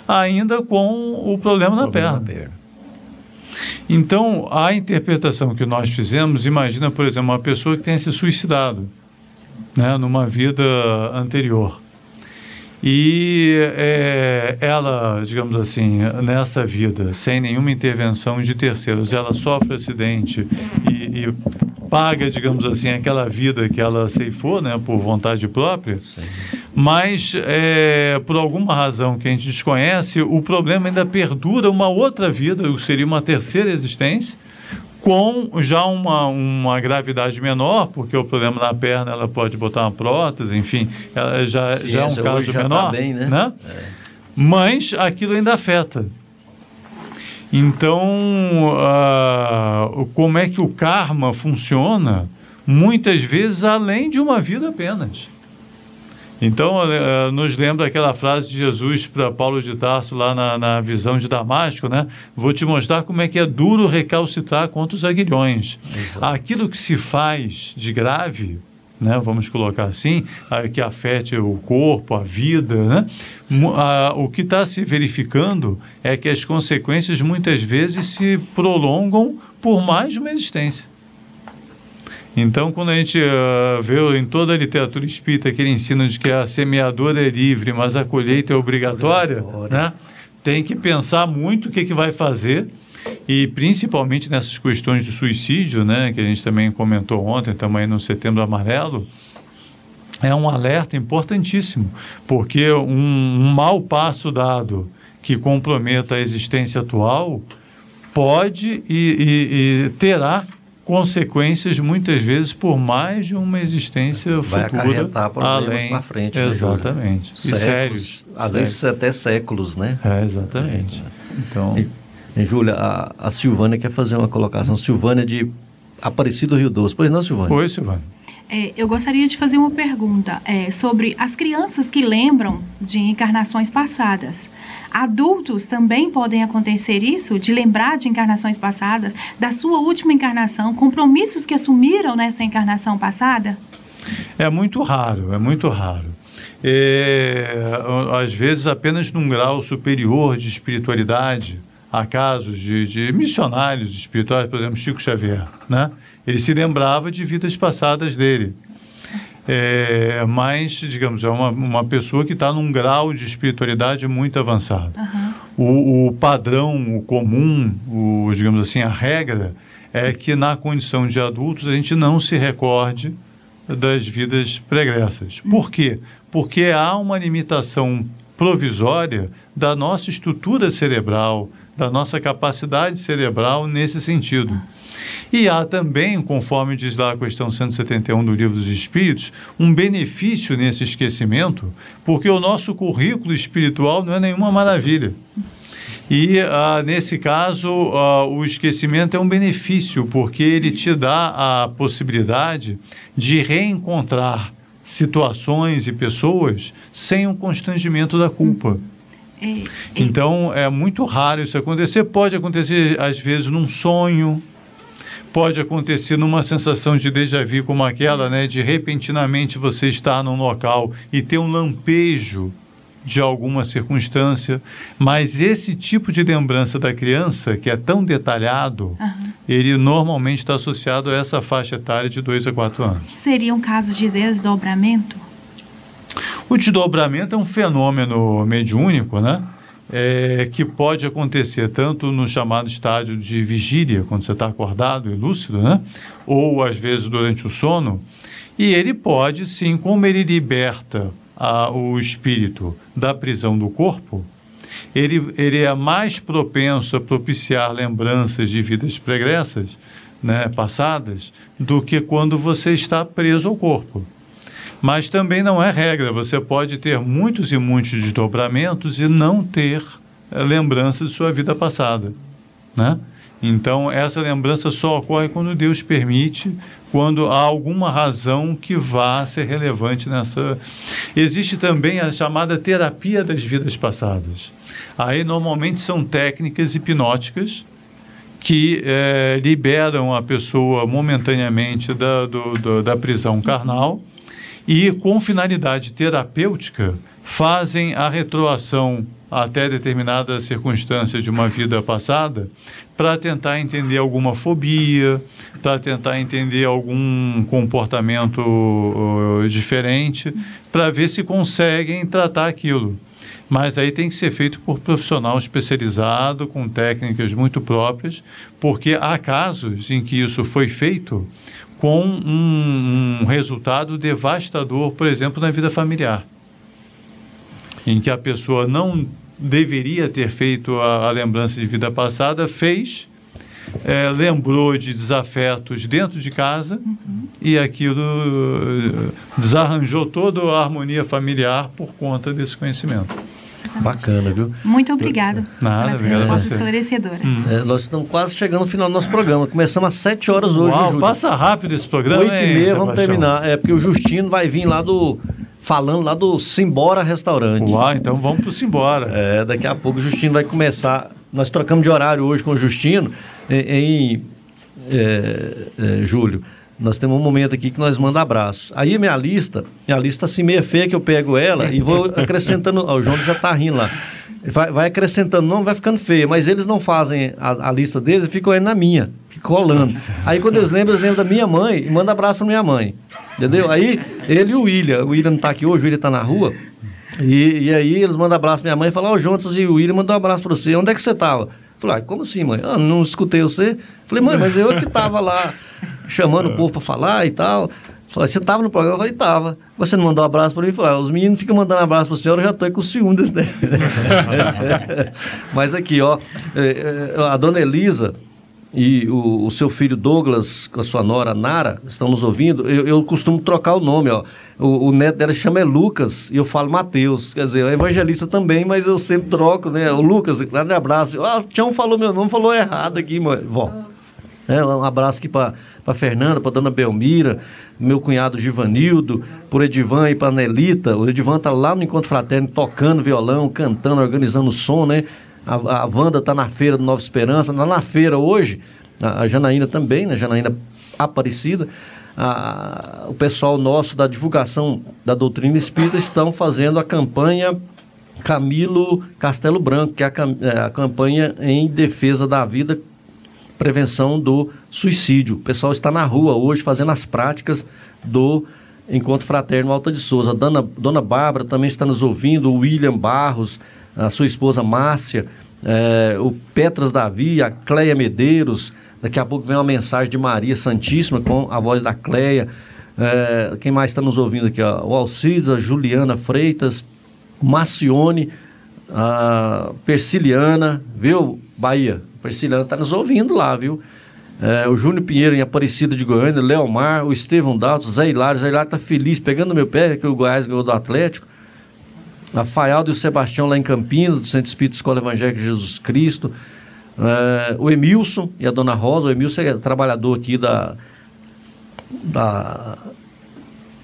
ainda com o problema na perna. perna. Então, a interpretação que nós fizemos, imagina, por exemplo, uma pessoa que tenha se suicidado né, numa vida anterior. E é, ela, digamos assim, nessa vida, sem nenhuma intervenção de terceiros, ela sofre acidente e, e paga, digamos assim, aquela vida que ela ceifou, né, por vontade própria. Sim mas é, por alguma razão que a gente desconhece, o problema ainda perdura uma outra vida, seria uma terceira existência, com já uma, uma gravidade menor, porque o problema na perna ela pode botar uma prótese, enfim, ela já, já é um caso tá menor. Tá bem, né? né? É. Mas aquilo ainda afeta. Então, uh, como é que o karma funciona? Muitas vezes além de uma vida apenas. Então, uh, nos lembra aquela frase de Jesus para Paulo de Tarso lá na, na, visão de Damasco, né? Vou te mostrar como é que é duro recalcitrar contra os aguilhões. Exato. Aquilo que se faz de grave, né? Vamos colocar assim, que afete o corpo, a vida, né? O que está se verificando é que as consequências muitas vezes se prolongam por mais de uma existência. Então, quando a gente uh, vê em toda a literatura espírita aquele ensino de que a semeadora é livre, mas a colheita é obrigatória, obrigatória. Né? tem que pensar muito o que, que vai fazer e principalmente nessas questões de suicídio, né, que a gente também comentou ontem, também no Setembro Amarelo, é um alerta importantíssimo, porque um, um mau passo dado que comprometa a existência atual pode e, e, e terá consequências muitas vezes por mais de uma existência Vai futura além na frente né, exatamente né, séculos, sérios às séculos. vezes até séculos né é, exatamente então e, e Júlia a, a Silvânia quer fazer uma colocação Silvânia de Aparecido Rio Doce. Pois não, Silvânia? Oi, Silvânia. É, eu gostaria de fazer uma pergunta é, sobre as crianças que lembram de encarnações passadas. Adultos também podem acontecer isso, de lembrar de encarnações passadas, da sua última encarnação, compromissos que assumiram nessa encarnação passada? É muito raro, é muito raro. É, às vezes, apenas num grau superior de espiritualidade, há casos de, de missionários espirituais, por exemplo, Chico Xavier, né? Ele se lembrava de vidas passadas dele. É, mas, digamos, é uma, uma pessoa que está num grau de espiritualidade muito avançado. Uhum. O, o, padrão, o comum, o, digamos assim, a regra é que na condição de adultos a gente não se recorde das vidas pregressas. Por quê? Porque há uma limitação provisória da nossa estrutura cerebral, da nossa capacidade cerebral nesse sentido. E há também, conforme diz lá a questão 171 do Livro dos Espíritos, um benefício nesse esquecimento, porque o nosso currículo espiritual não é nenhuma maravilha. E ah, nesse caso, ah, o esquecimento é um benefício, porque ele te dá a possibilidade de reencontrar situações e pessoas sem o constrangimento da culpa. Então, é muito raro isso acontecer. Pode acontecer, às vezes, num sonho, pode acontecer numa sensação de déjà vu como aquela, né, de repentinamente você estar num local e ter um lampejo de alguma circunstância, mas esse tipo de lembrança da criança, que é tão detalhado, Uhum. ele normalmente está associado a essa faixa etária de 2 a 4 anos. Seria um caso de desdobramento? O desdobramento é um fenômeno mediúnico, né? É, que pode acontecer tanto no chamado estádio de vigília, quando você está acordado e lúcido, né? Ou às vezes durante o sono. E ele pode, sim, como ele liberta a, o espírito da prisão do corpo, ele, ele é mais propenso a propiciar lembranças de vidas pregressas, né, passadas, do que quando você está preso ao corpo. Mas também não é regra. Você pode ter muitos e muitos desdobramentos e não ter eh, lembrança de sua vida passada, né? Então, essa lembrança só ocorre quando Deus permite, quando há alguma razão que vá ser relevante nessa. Existe também a chamada terapia das vidas passadas. Aí, normalmente, são técnicas hipnóticas que eh, liberam a pessoa momentaneamente da, do, do, da prisão carnal e, com finalidade terapêutica, fazem a retroação até determinada circunstância de uma vida passada para tentar entender alguma fobia, para tentar entender algum comportamento uh, diferente, para ver se conseguem tratar aquilo. Mas aí tem que ser feito por profissional especializado, com técnicas muito próprias, porque há casos em que isso foi feito com um, um resultado devastador, por exemplo, na vida familiar, em que a pessoa não deveria ter feito a, a lembrança de vida passada, fez, é, lembrou de desafetos dentro de casa Uhum. e aquilo eh, desarranjou toda a harmonia familiar por conta desse conhecimento. Bacana, viu? Muito obrigada Nada, pela sua obrigado a resposta você. esclarecedora. É, nós estamos quase chegando no final do nosso programa. Começamos às 7 horas hoje. Uau, passa rápido esse programa, 8 e meia, vamos Sebastião? terminar. É porque o Justino vai vir lá do. Falando lá do Simbora Restaurante. Uau, então vamos pro Simbora. É, daqui a pouco o Justino vai começar. Nós trocamos de horário hoje com o Justino em. em, é, é, Júlio. Nós temos um momento aqui que nós manda abraço. Aí minha lista, minha lista assim meia feia que eu pego ela e vou acrescentando. Ó, o João já tá rindo lá. Vai, vai acrescentando, não vai ficando feia, mas eles não fazem a, a lista deles, ficam aí na minha, ficam rolando. Aí quando eles lembram, eles lembram da minha mãe e mandam abraço pra minha mãe. Entendeu? Aí ele e o William, o William não tá aqui hoje, o William tá na rua. E, e aí eles mandam abraço pra minha mãe e falam, ó, o Jontas e o William mandam um abraço pra você. Onde é que você tava? Falei, ah, como assim, mãe? Ah, não escutei você. Falei, mãe, mas eu que tava lá chamando o povo pra falar e tal. Falei, você tava no programa? Eu falei, tava. Você não mandou um abraço pra mim? Falei, ah, os meninos ficam mandando abraço pra senhora, eu já aí com ciúme desse daí. Mas aqui, ó, é, é, a dona Elisa e o, o seu filho Douglas, com a sua nora Nara, estão nos ouvindo, eu, eu costumo trocar o nome, ó. O, o neto dela chama é Lucas e eu falo Mateus. Quer dizer, é evangelista também, mas eu sempre troco, né? O Lucas, grande abraço. Ah, o Tião falou meu nome, falou errado aqui, mãe. Vó. É, um abraço aqui para Fernanda, para dona Belmira, meu cunhado Givanildo, por Edivan e para Nelita. O Edivan tá lá no Encontro Fraterno tocando violão, cantando, organizando o som, né? A, a Wanda tá na feira do Nova Esperança, na feira hoje, a, a Janaína também, né? Janaína Aparecida. A, o pessoal nosso da divulgação da doutrina espírita estão fazendo a campanha Camilo Castelo Branco, que é a, é a campanha em defesa da vida prevenção do suicídio. O pessoal está na rua hoje fazendo as práticas do Encontro Fraterno Alta de Souza. Dona, Dona Bárbara também está nos ouvindo, o William Barros, a sua esposa Márcia, é, o Petras Davi, a Cleia Medeiros. Daqui a pouco vem uma mensagem de Maria Santíssima com a voz da Cleia. É, quem mais está nos ouvindo aqui? Ó? O Alcides, a Juliana Freitas, Marcione, a Persiliana, viu, Bahia? Prisciliana está nos ouvindo lá, viu? É, o Júnior Pinheiro em Aparecida de Goiânia, Leomar, o Estevão Dalto, Zé Hilário. Zé Hilário está feliz, pegando meu pé, que o Goiás ganhou do Atlético. A Faialdo e o Sebastião lá em Campinas, do Centro Espírito Escola Evangélica de Jesus Cristo. É, o Emilson e a Dona Rosa. O Emilson é trabalhador aqui da. da,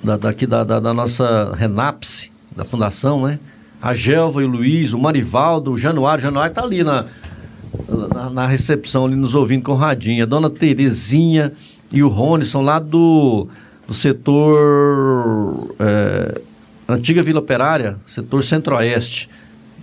da daqui da, da, da nossa Renapse, da Fundação, né? A Gelva e o Luiz, o Marivaldo, o Januário. O Januário está ali na, na, na, recepção ali nos ouvindo com radinha. Dona Terezinha e o Rony são lá do, do setor é, Antiga Vila Operária, setor Centro-Oeste.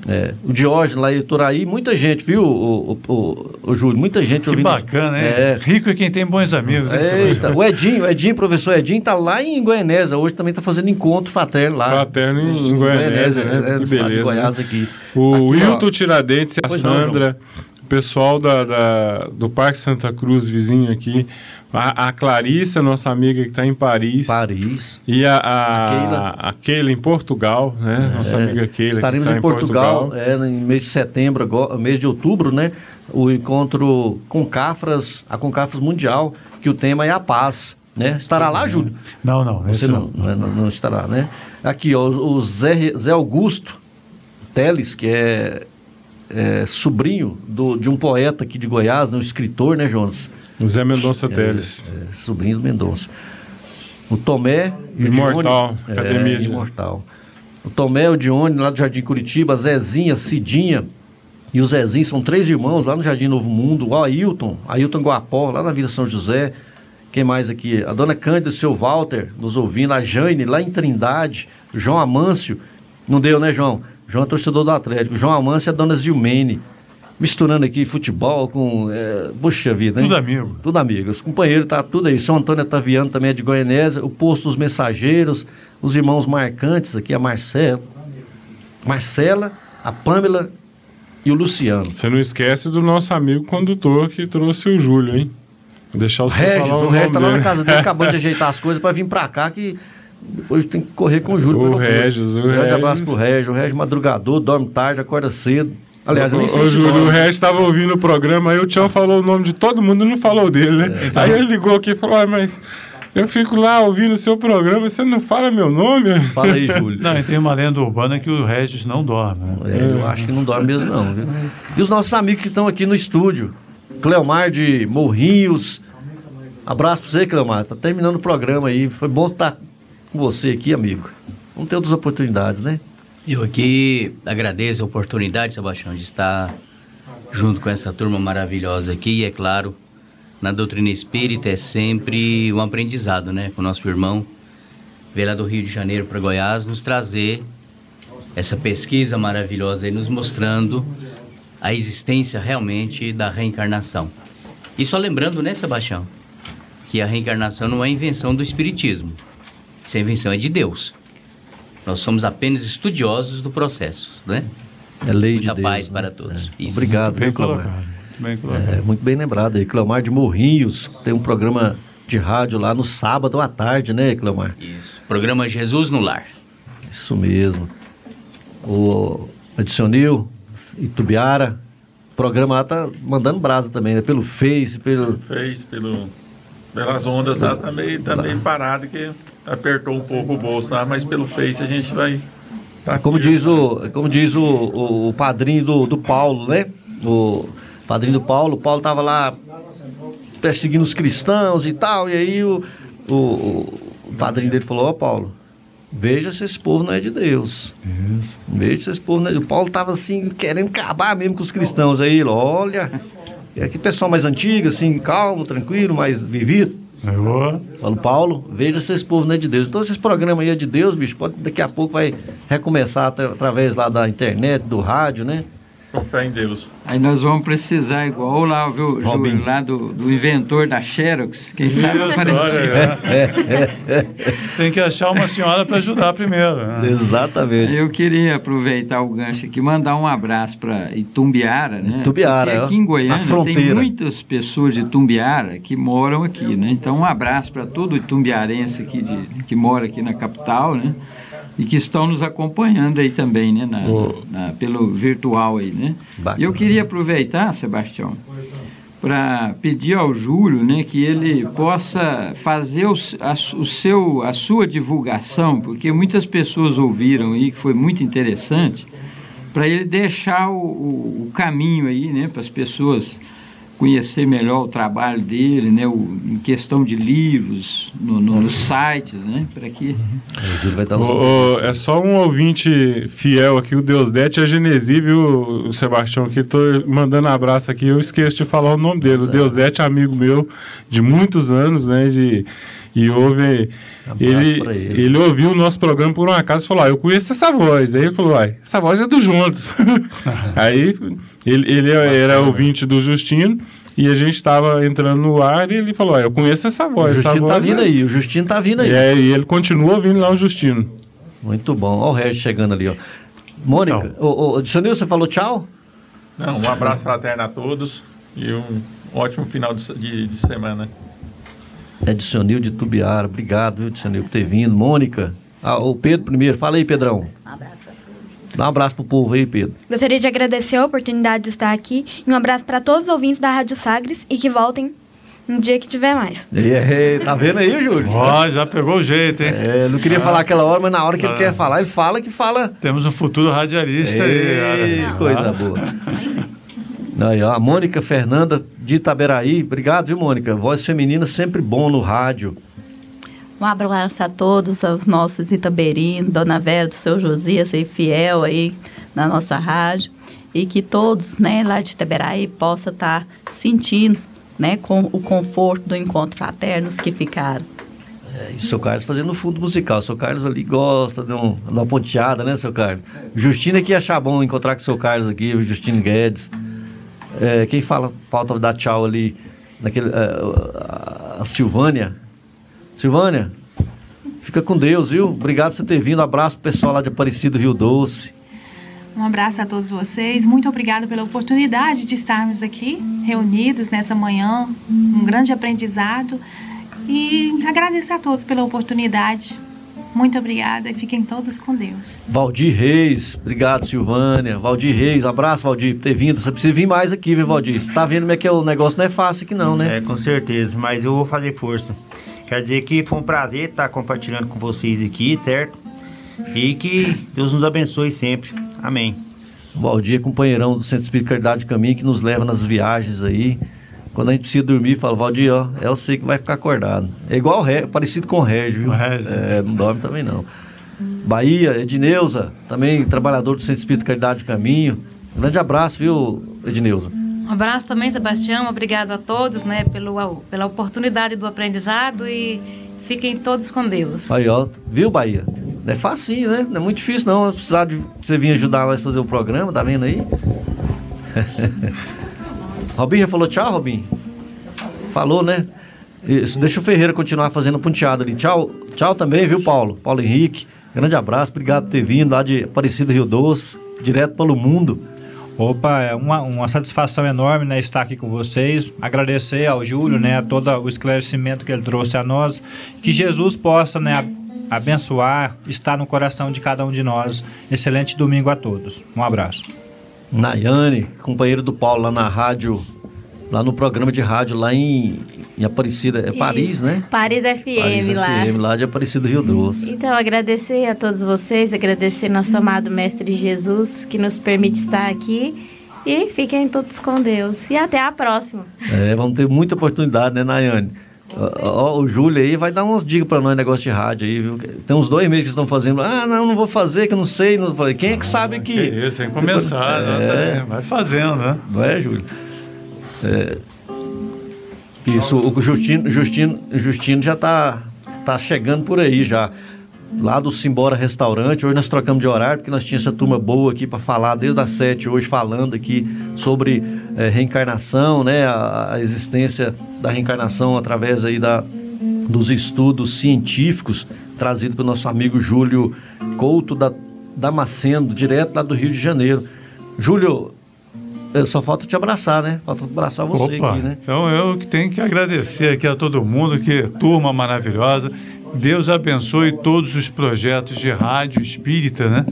É, o Diógenes lá em Ituraí, muita gente, viu, o, o, o, o Júlio? Muita gente que ouvindo. Que bacana, hein? É, Rico é quem tem bons amigos. Eita, o Edinho, o Edinho, professor Edinho, tá lá em Goianésia, hoje também tá fazendo encontro fraterno lá. Fraterno em, em Goianésia, né? É, que beleza. De Goiás aqui. O aqui, Wilton Tiradentes e a Sandra. Não, o pessoal da, da, do Parque Santa Cruz, vizinho aqui, a, a Clarissa, nossa amiga que está em Paris. Paris. E a, a, a, Keila. a Keila em Portugal, né? É, nossa amiga Keila. Estaremos em, Portugal, Portugal. É, em mês de setembro, agora, mês de outubro, né? O encontro com Cafras, a Concafras Mundial, que o tema é a paz. Né? Estará lá, Júlio? Não, não. Você não, não, não, não estará, né? Aqui, ó, o Zé, Zé Augusto Teles, que é é, sobrinho do, de um poeta aqui de Goiás, né, um escritor, né, Jonas? Zé Mendonça Teles. É, sobrinho do Mendonça. O Tomé e o Imortal, Dione, Academia. É, Imortal. O Tomé, o Dione, lá do Jardim Curitiba, Zezinha, Cidinha e o Zezinho, são três irmãos lá no Jardim Novo Mundo. O Ailton, Ailton Guapó, lá na Vila São José. Quem mais aqui? A dona Cândida, o seu Walter, nos ouvindo. A Jane, lá em Trindade. João Amâncio. Não deu, né, João? João é torcedor do Atlético. João Amância é dona Zilmene. Misturando aqui futebol com. É, puxa vida, hein? Tudo amigo. Tudo amigo. Os companheiros, tá tudo aí. São Antônio Taviano também é de Goianésia. O posto dos mensageiros. Os irmãos marcantes aqui, a Marcela. Marcela, a Pamela e o Luciano. Você não esquece do nosso amigo condutor que trouxe o Júlio, hein? Vou deixar o Regis, falar o, o Regis tá lá na casa dele acabando de ajeitar as coisas para vir para cá que depois tem que correr com o Júlio. O Regis, o um grande abraço pro Regis. O Regis madrugador, dorme tarde, acorda cedo. Aliás, eu nem sei o, Júlio, o Regis estava ouvindo o programa, aí o Tião falou o nome de todo mundo e não falou dele, né? É, então... Aí ele ligou aqui e falou, ah, mas... Eu fico lá ouvindo o seu programa, você não fala meu nome? Fala aí, Júlio. não, e tem uma lenda urbana que o Regis não dorme. Né? É, eu acho que não dorme mesmo, não. Viu? E os nossos amigos que estão aqui no estúdio. Cleomar de Morrinhos. Abraço para você, Cleomar. Tá terminando o programa aí. Foi bom estar com você aqui, amigo. Vamos ter outras oportunidades, né? Eu aqui agradeço a oportunidade, Sebastião, de estar junto com essa turma maravilhosa aqui. E é claro, na doutrina espírita é sempre um aprendizado, né? Com o nosso irmão, veio lá do Rio de Janeiro para Goiás, nos trazer essa pesquisa maravilhosa e nos mostrando a existência realmente da reencarnação. E só lembrando, né, Sebastião, que a reencarnação não é invenção do Espiritismo. Essa invenção é de Deus. Nós somos apenas estudiosos do processo, né? É lei Muita de Deus. paz né? para todos. É. Obrigado, bem colocado. Bem colocado. É, muito bem lembrado aí. Cleomar de Morrinhos tem um programa de rádio lá no sábado à tarde, né, Cleomar? Isso. Programa Jesus no Lar. Isso mesmo. O Edicionil, Itubiara, o programa lá tá mandando brasa também, né? Pelo Face, pelo... Face, pelo... Pelas ondas tá, tá, meio, tá meio parado que apertou um pouco o bolso lá, mas pelo Face a gente vai. Tá como, diz o, como diz o, o, o padrinho do, do Paulo, né? O padrinho do Paulo, o Paulo tava lá perseguindo os cristãos e tal. E aí o, o, o padrinho dele falou, ó Paulo, veja se esse povo não é de Deus. Isso. Veja se esse povo não é de Deus. O Paulo estava assim, querendo acabar mesmo com os cristãos. Aí ele, olha, é que pessoal mais antigo, assim, calmo, tranquilo, mais vivido. Falo, Paulo, veja se esse povo não é de Deus. Então, esses programas aí é de Deus, bicho, pode, daqui a pouco vai recomeçar através lá da internet, do rádio, né? Com fé em Deus. Aí nós vamos precisar, igual lá, viu. Júlio, lá do, do inventor da Xerox, quem sabe Isso, aparecer. olha, Tem que achar uma senhora para ajudar primeiro. né? Exatamente. Eu queria aproveitar o gancho aqui, mandar um abraço para Itumbiara, né? Itumbiara, Porque aqui em Goiânia tem muitas pessoas de Itumbiara que moram aqui, né? Então um abraço para todo itumbiarense aqui de, que mora aqui na capital, né? E que estão nos acompanhando aí também, né? Na, na- pelo virtual aí, né? E eu queria aproveitar, Sebastião, para pedir ao Júlio, né, que ele possa fazer o, a, o seu, a sua divulgação, porque muitas pessoas ouviram aí que foi muito interessante, para ele deixar o, o- o caminho aí, né, para as pessoas conhecer melhor o trabalho dele, né, o, em questão de livros, no, no- nos sites, né, para que Ô, ô, é só um ouvinte fiel aqui, o Deusdete é Genesi, viu, o Sebastião, aqui, tô mandando abraço aqui, eu esqueço de falar o nome dele, o Deusdete é amigo meu de muitos anos, né, de, e ouve, ele, ele. ele. ouviu o nosso programa por um acaso e falou, ah, eu conheço essa voz, aí ele falou, uai, essa voz é do Juntos, aí ele, ele era ouvinte do Justino, e a gente estava entrando no ar e ele falou, ah, eu conheço essa O voz, essa Justino tá voz vindo é- aí, o Justino tá vindo aí. é, e ele continua ouvindo lá o Justino. Muito bom. Olha o Regis chegando ali, ó. Mônica, ô, ô, Dionil, você falou tchau? Não, um abraço fraterno a todos e um ótimo final de, de- de semana. É Dicionil de Tubiara. Obrigado, viu, Dicionil, por ter vindo. Mônica. Ah, o Pedro primeiro. Fala aí, Pedrão. Dá um abraço pro povo aí, Pedro. Gostaria de agradecer a oportunidade de estar aqui e um abraço para todos os ouvintes da Rádio Sagres e que voltem um dia que tiver mais. E aí, tá vendo aí, Júlio? Ó, já pegou o jeito, hein? É, não queria Ah. falar aquela hora, mas na hora que ele Ah. quer falar, ele fala que fala. Temos um futuro radialista Ei, aí. coisa Ah. boa. Aí, ó, a Mônica Fernanda de Itaberaí. Obrigado, viu, Mônica? Voz feminina sempre bom no rádio. Um abraço a todos, aos nossos itaberinos, Dona Vera, do seu Josias, aí fiel aí na nossa rádio. E que todos, né, lá de Itaberaí possam estar sentindo, né, com o conforto do encontro fraternos que ficaram. E o seu Carlos fazendo fundo musical. O seu Carlos ali gosta de, um, de uma ponteada, né, seu Carlos? Justino aqui ia achar bom encontrar com o seu Carlos aqui, o Justino Guedes. É, quem fala, falta dar tchau ali, naquele, é, a, a Silvânia. Silvânia, fica com Deus, viu? Obrigado por você ter vindo. Abraço pro pessoal lá de Aparecido Rio Doce. Um abraço a todos vocês. Muito obrigada pela oportunidade de estarmos aqui reunidos nessa manhã. Um grande aprendizado. E agradecer a todos pela oportunidade. Muito obrigada e fiquem todos com Deus. Valdir Reis, obrigado, Silvânia. Valdir Reis, abraço, Valdir, por ter vindo. Você precisa vir mais aqui, viu, Valdir? Você tá vendo como é que é o negócio não é fácil aqui, não, né? É, com certeza, mas eu vou fazer força. Quer dizer que foi um prazer estar compartilhando com vocês aqui, certo? E que Deus nos abençoe sempre. Amém. O Valdir é companheirão do Centro Espírita Caridade de Caminho que nos leva nas viagens aí. Quando a gente precisa dormir, fala, Valdir, ó, é você que vai ficar acordado. É igual o Ré, parecido com o Régio, viu? É, não dorme também não. Bahia, Edneuza, também trabalhador do Centro Espírita Caridade de Caminho. Grande abraço, viu, Edneuza? Um abraço também, Sebastião. Obrigado a todos, né, pelo, pela oportunidade do aprendizado e fiquem todos com Deus. Aí, ó, viu, Bahia? Não é facinho, né? Não é muito difícil, não. Precisar de você vir ajudar nós a fazer o programa, tá vendo aí? Robinho já falou tchau, Robinho? Falou, né? Isso, deixa o Ferreira continuar fazendo ponteado ali. Tchau, tchau também, viu, Paulo? Paulo Henrique. Grande abraço, obrigado por ter vindo lá de Aparecido Rio Doce, direto pelo mundo. Opa, é uma, uma satisfação enorme né, estar aqui com vocês. Agradecer ao Júlio, né, a todo o esclarecimento que ele trouxe a nós. Que Jesus possa né, abençoar, estar no coração de cada um de nós. Excelente domingo a todos. Um abraço. Nayane, companheiro do Paulo lá na rádio, lá no programa de rádio lá em, em Aparecida, é Paris, né? Paris FM Paris lá. FM, lá de Aparecido Rio Doce. Então, agradecer a todos vocês, agradecer nosso amado Mestre Jesus que nos permite estar aqui E fiquem todos com Deus. E até a próxima. É, vamos ter muita oportunidade, né, Nayane? Ó, ó, o Júlio aí vai dar umas dicas para nós, negócio de rádio aí, viu? Tem uns dois meses que estão fazendo. Ah, não, não vou fazer, que eu não sei. Não... Falei, quem é que sabe que. que isso, tem que começar, é. né? Vai fazendo, né? Não é, Júlio? É... Isso, o Justino, Justino, Justino já tá, tá chegando por aí já. Lá do Simbora Restaurante, hoje nós trocamos de horário, porque nós tínhamos essa turma boa aqui para falar desde as sete hoje, falando aqui sobre é, reencarnação, né? A, a, existência da reencarnação através aí da, dos estudos científicos trazido pelo nosso amigo Júlio Couto da Damasceno, direto lá do Rio de Janeiro. Júlio, só falta te abraçar, né? Falta abraçar você Opa, aqui, né? Então eu que tenho que agradecer aqui a todo mundo, que turma maravilhosa. Deus abençoe todos os projetos de rádio espírita, né?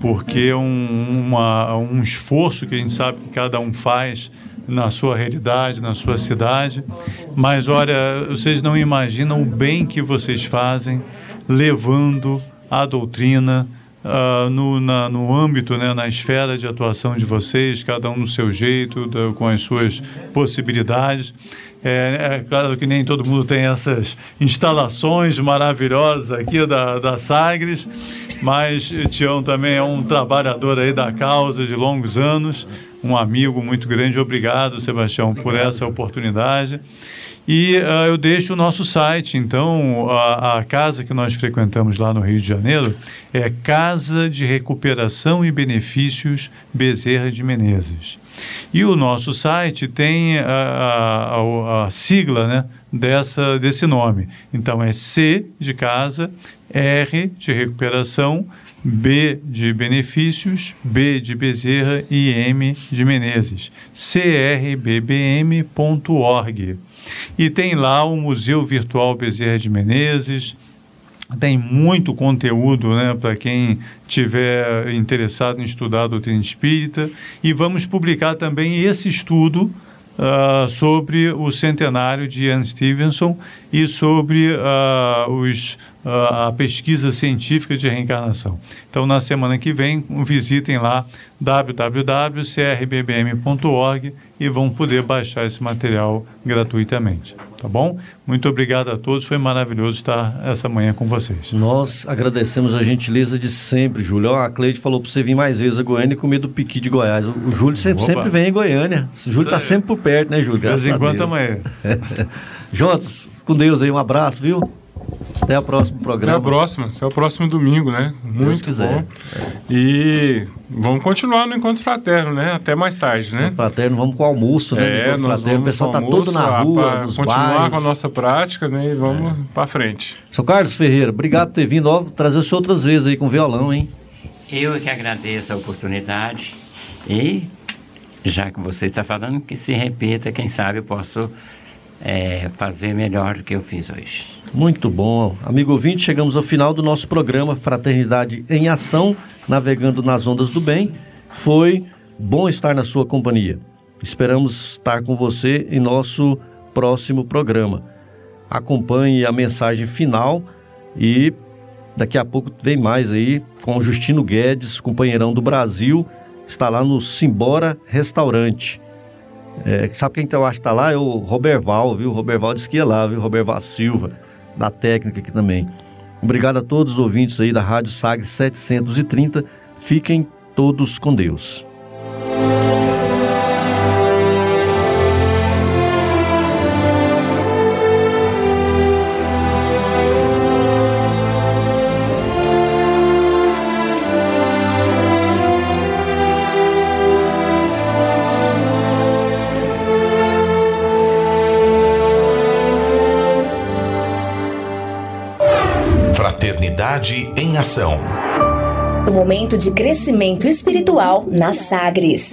Porque é um, uma, um esforço que a gente sabe que cada um faz na sua realidade, na sua cidade. Mas olha, vocês não imaginam o bem que vocês fazem levando a doutrina uh, no, na, no âmbito, né, na esfera de atuação de vocês, cada um no seu jeito, da, com as suas possibilidades. É, é, claro que nem todo mundo tem essas instalações maravilhosas aqui da, da Sagres, mas Tião também é um trabalhador aí da causa de longos anos, um amigo muito grande. Obrigado, Sebastião, por essa oportunidade. E uh, eu deixo o nosso site, então, a, a, casa que nós frequentamos lá no Rio de Janeiro é Casa de Recuperação e Benefícios Bezerra de Menezes. E o nosso site tem a, a, a sigla né, dessa, desse nome. Então é C de casa, R de recuperação, B de benefícios, B de Bezerra e M de Menezes. crbbm.org. E tem lá o Museu Virtual Bezerra de Menezes, tem muito conteúdo né, para quem tiver interessado em estudar a doutrina espírita. E vamos publicar também esse estudo uh, sobre o centenário de Ian Stevenson e sobre uh, os, uh, a pesquisa científica de reencarnação. Então, na semana que vem, visitem lá www.crbbm.org e vão poder baixar esse material gratuitamente. Tá bom? Muito obrigado a todos, foi maravilhoso estar essa manhã com vocês. Nós agradecemos a gentileza de sempre, Júlio. a Cleide falou para você vir mais vezes a Goiânia e comer do piqui de Goiás. O Júlio sempre, sempre vem em Goiânia. O Júlio está sempre por perto, né, Júlio? De vez em quando amanhã. Juntos, com Deus aí, um abraço, viu? Até o próximo programa. Até a próxima. Até o próximo domingo, né? Muito bom. E vamos continuar no Encontro Fraterno, né? Até mais tarde, né? Encontro Fraterno, vamos com o almoço, né? É, nós fraterno. O pessoal tá todo na rua, nos continuar bares. com a nossa prática, né? E vamos é. para frente. Sou Carlos Ferreira, obrigado por ter vindo. Ó, trazer o senhor outras vezes aí com violão, hein? Eu que agradeço a oportunidade e já que você está falando, que se repita, quem sabe eu posso é, fazer melhor do que eu fiz hoje. Muito bom. Amigo ouvinte, chegamos ao final do nosso programa Fraternidade em Ação, navegando nas ondas do bem. Foi bom estar na sua companhia. Esperamos estar com você em nosso próximo programa. Acompanhe a mensagem final e daqui a pouco vem mais aí com o Justino Guedes, companheirão do Brasil, está lá no Simbora Restaurante. É, sabe quem eu acho que está lá? É o Roberval, viu? O Roberval disse que ia lá, viu? Roberval Silva, da técnica aqui também. Obrigado a todos os ouvintes aí da Rádio Sagres 730. Fiquem todos com Deus. Em Ação. O momento de crescimento espiritual na Sagres.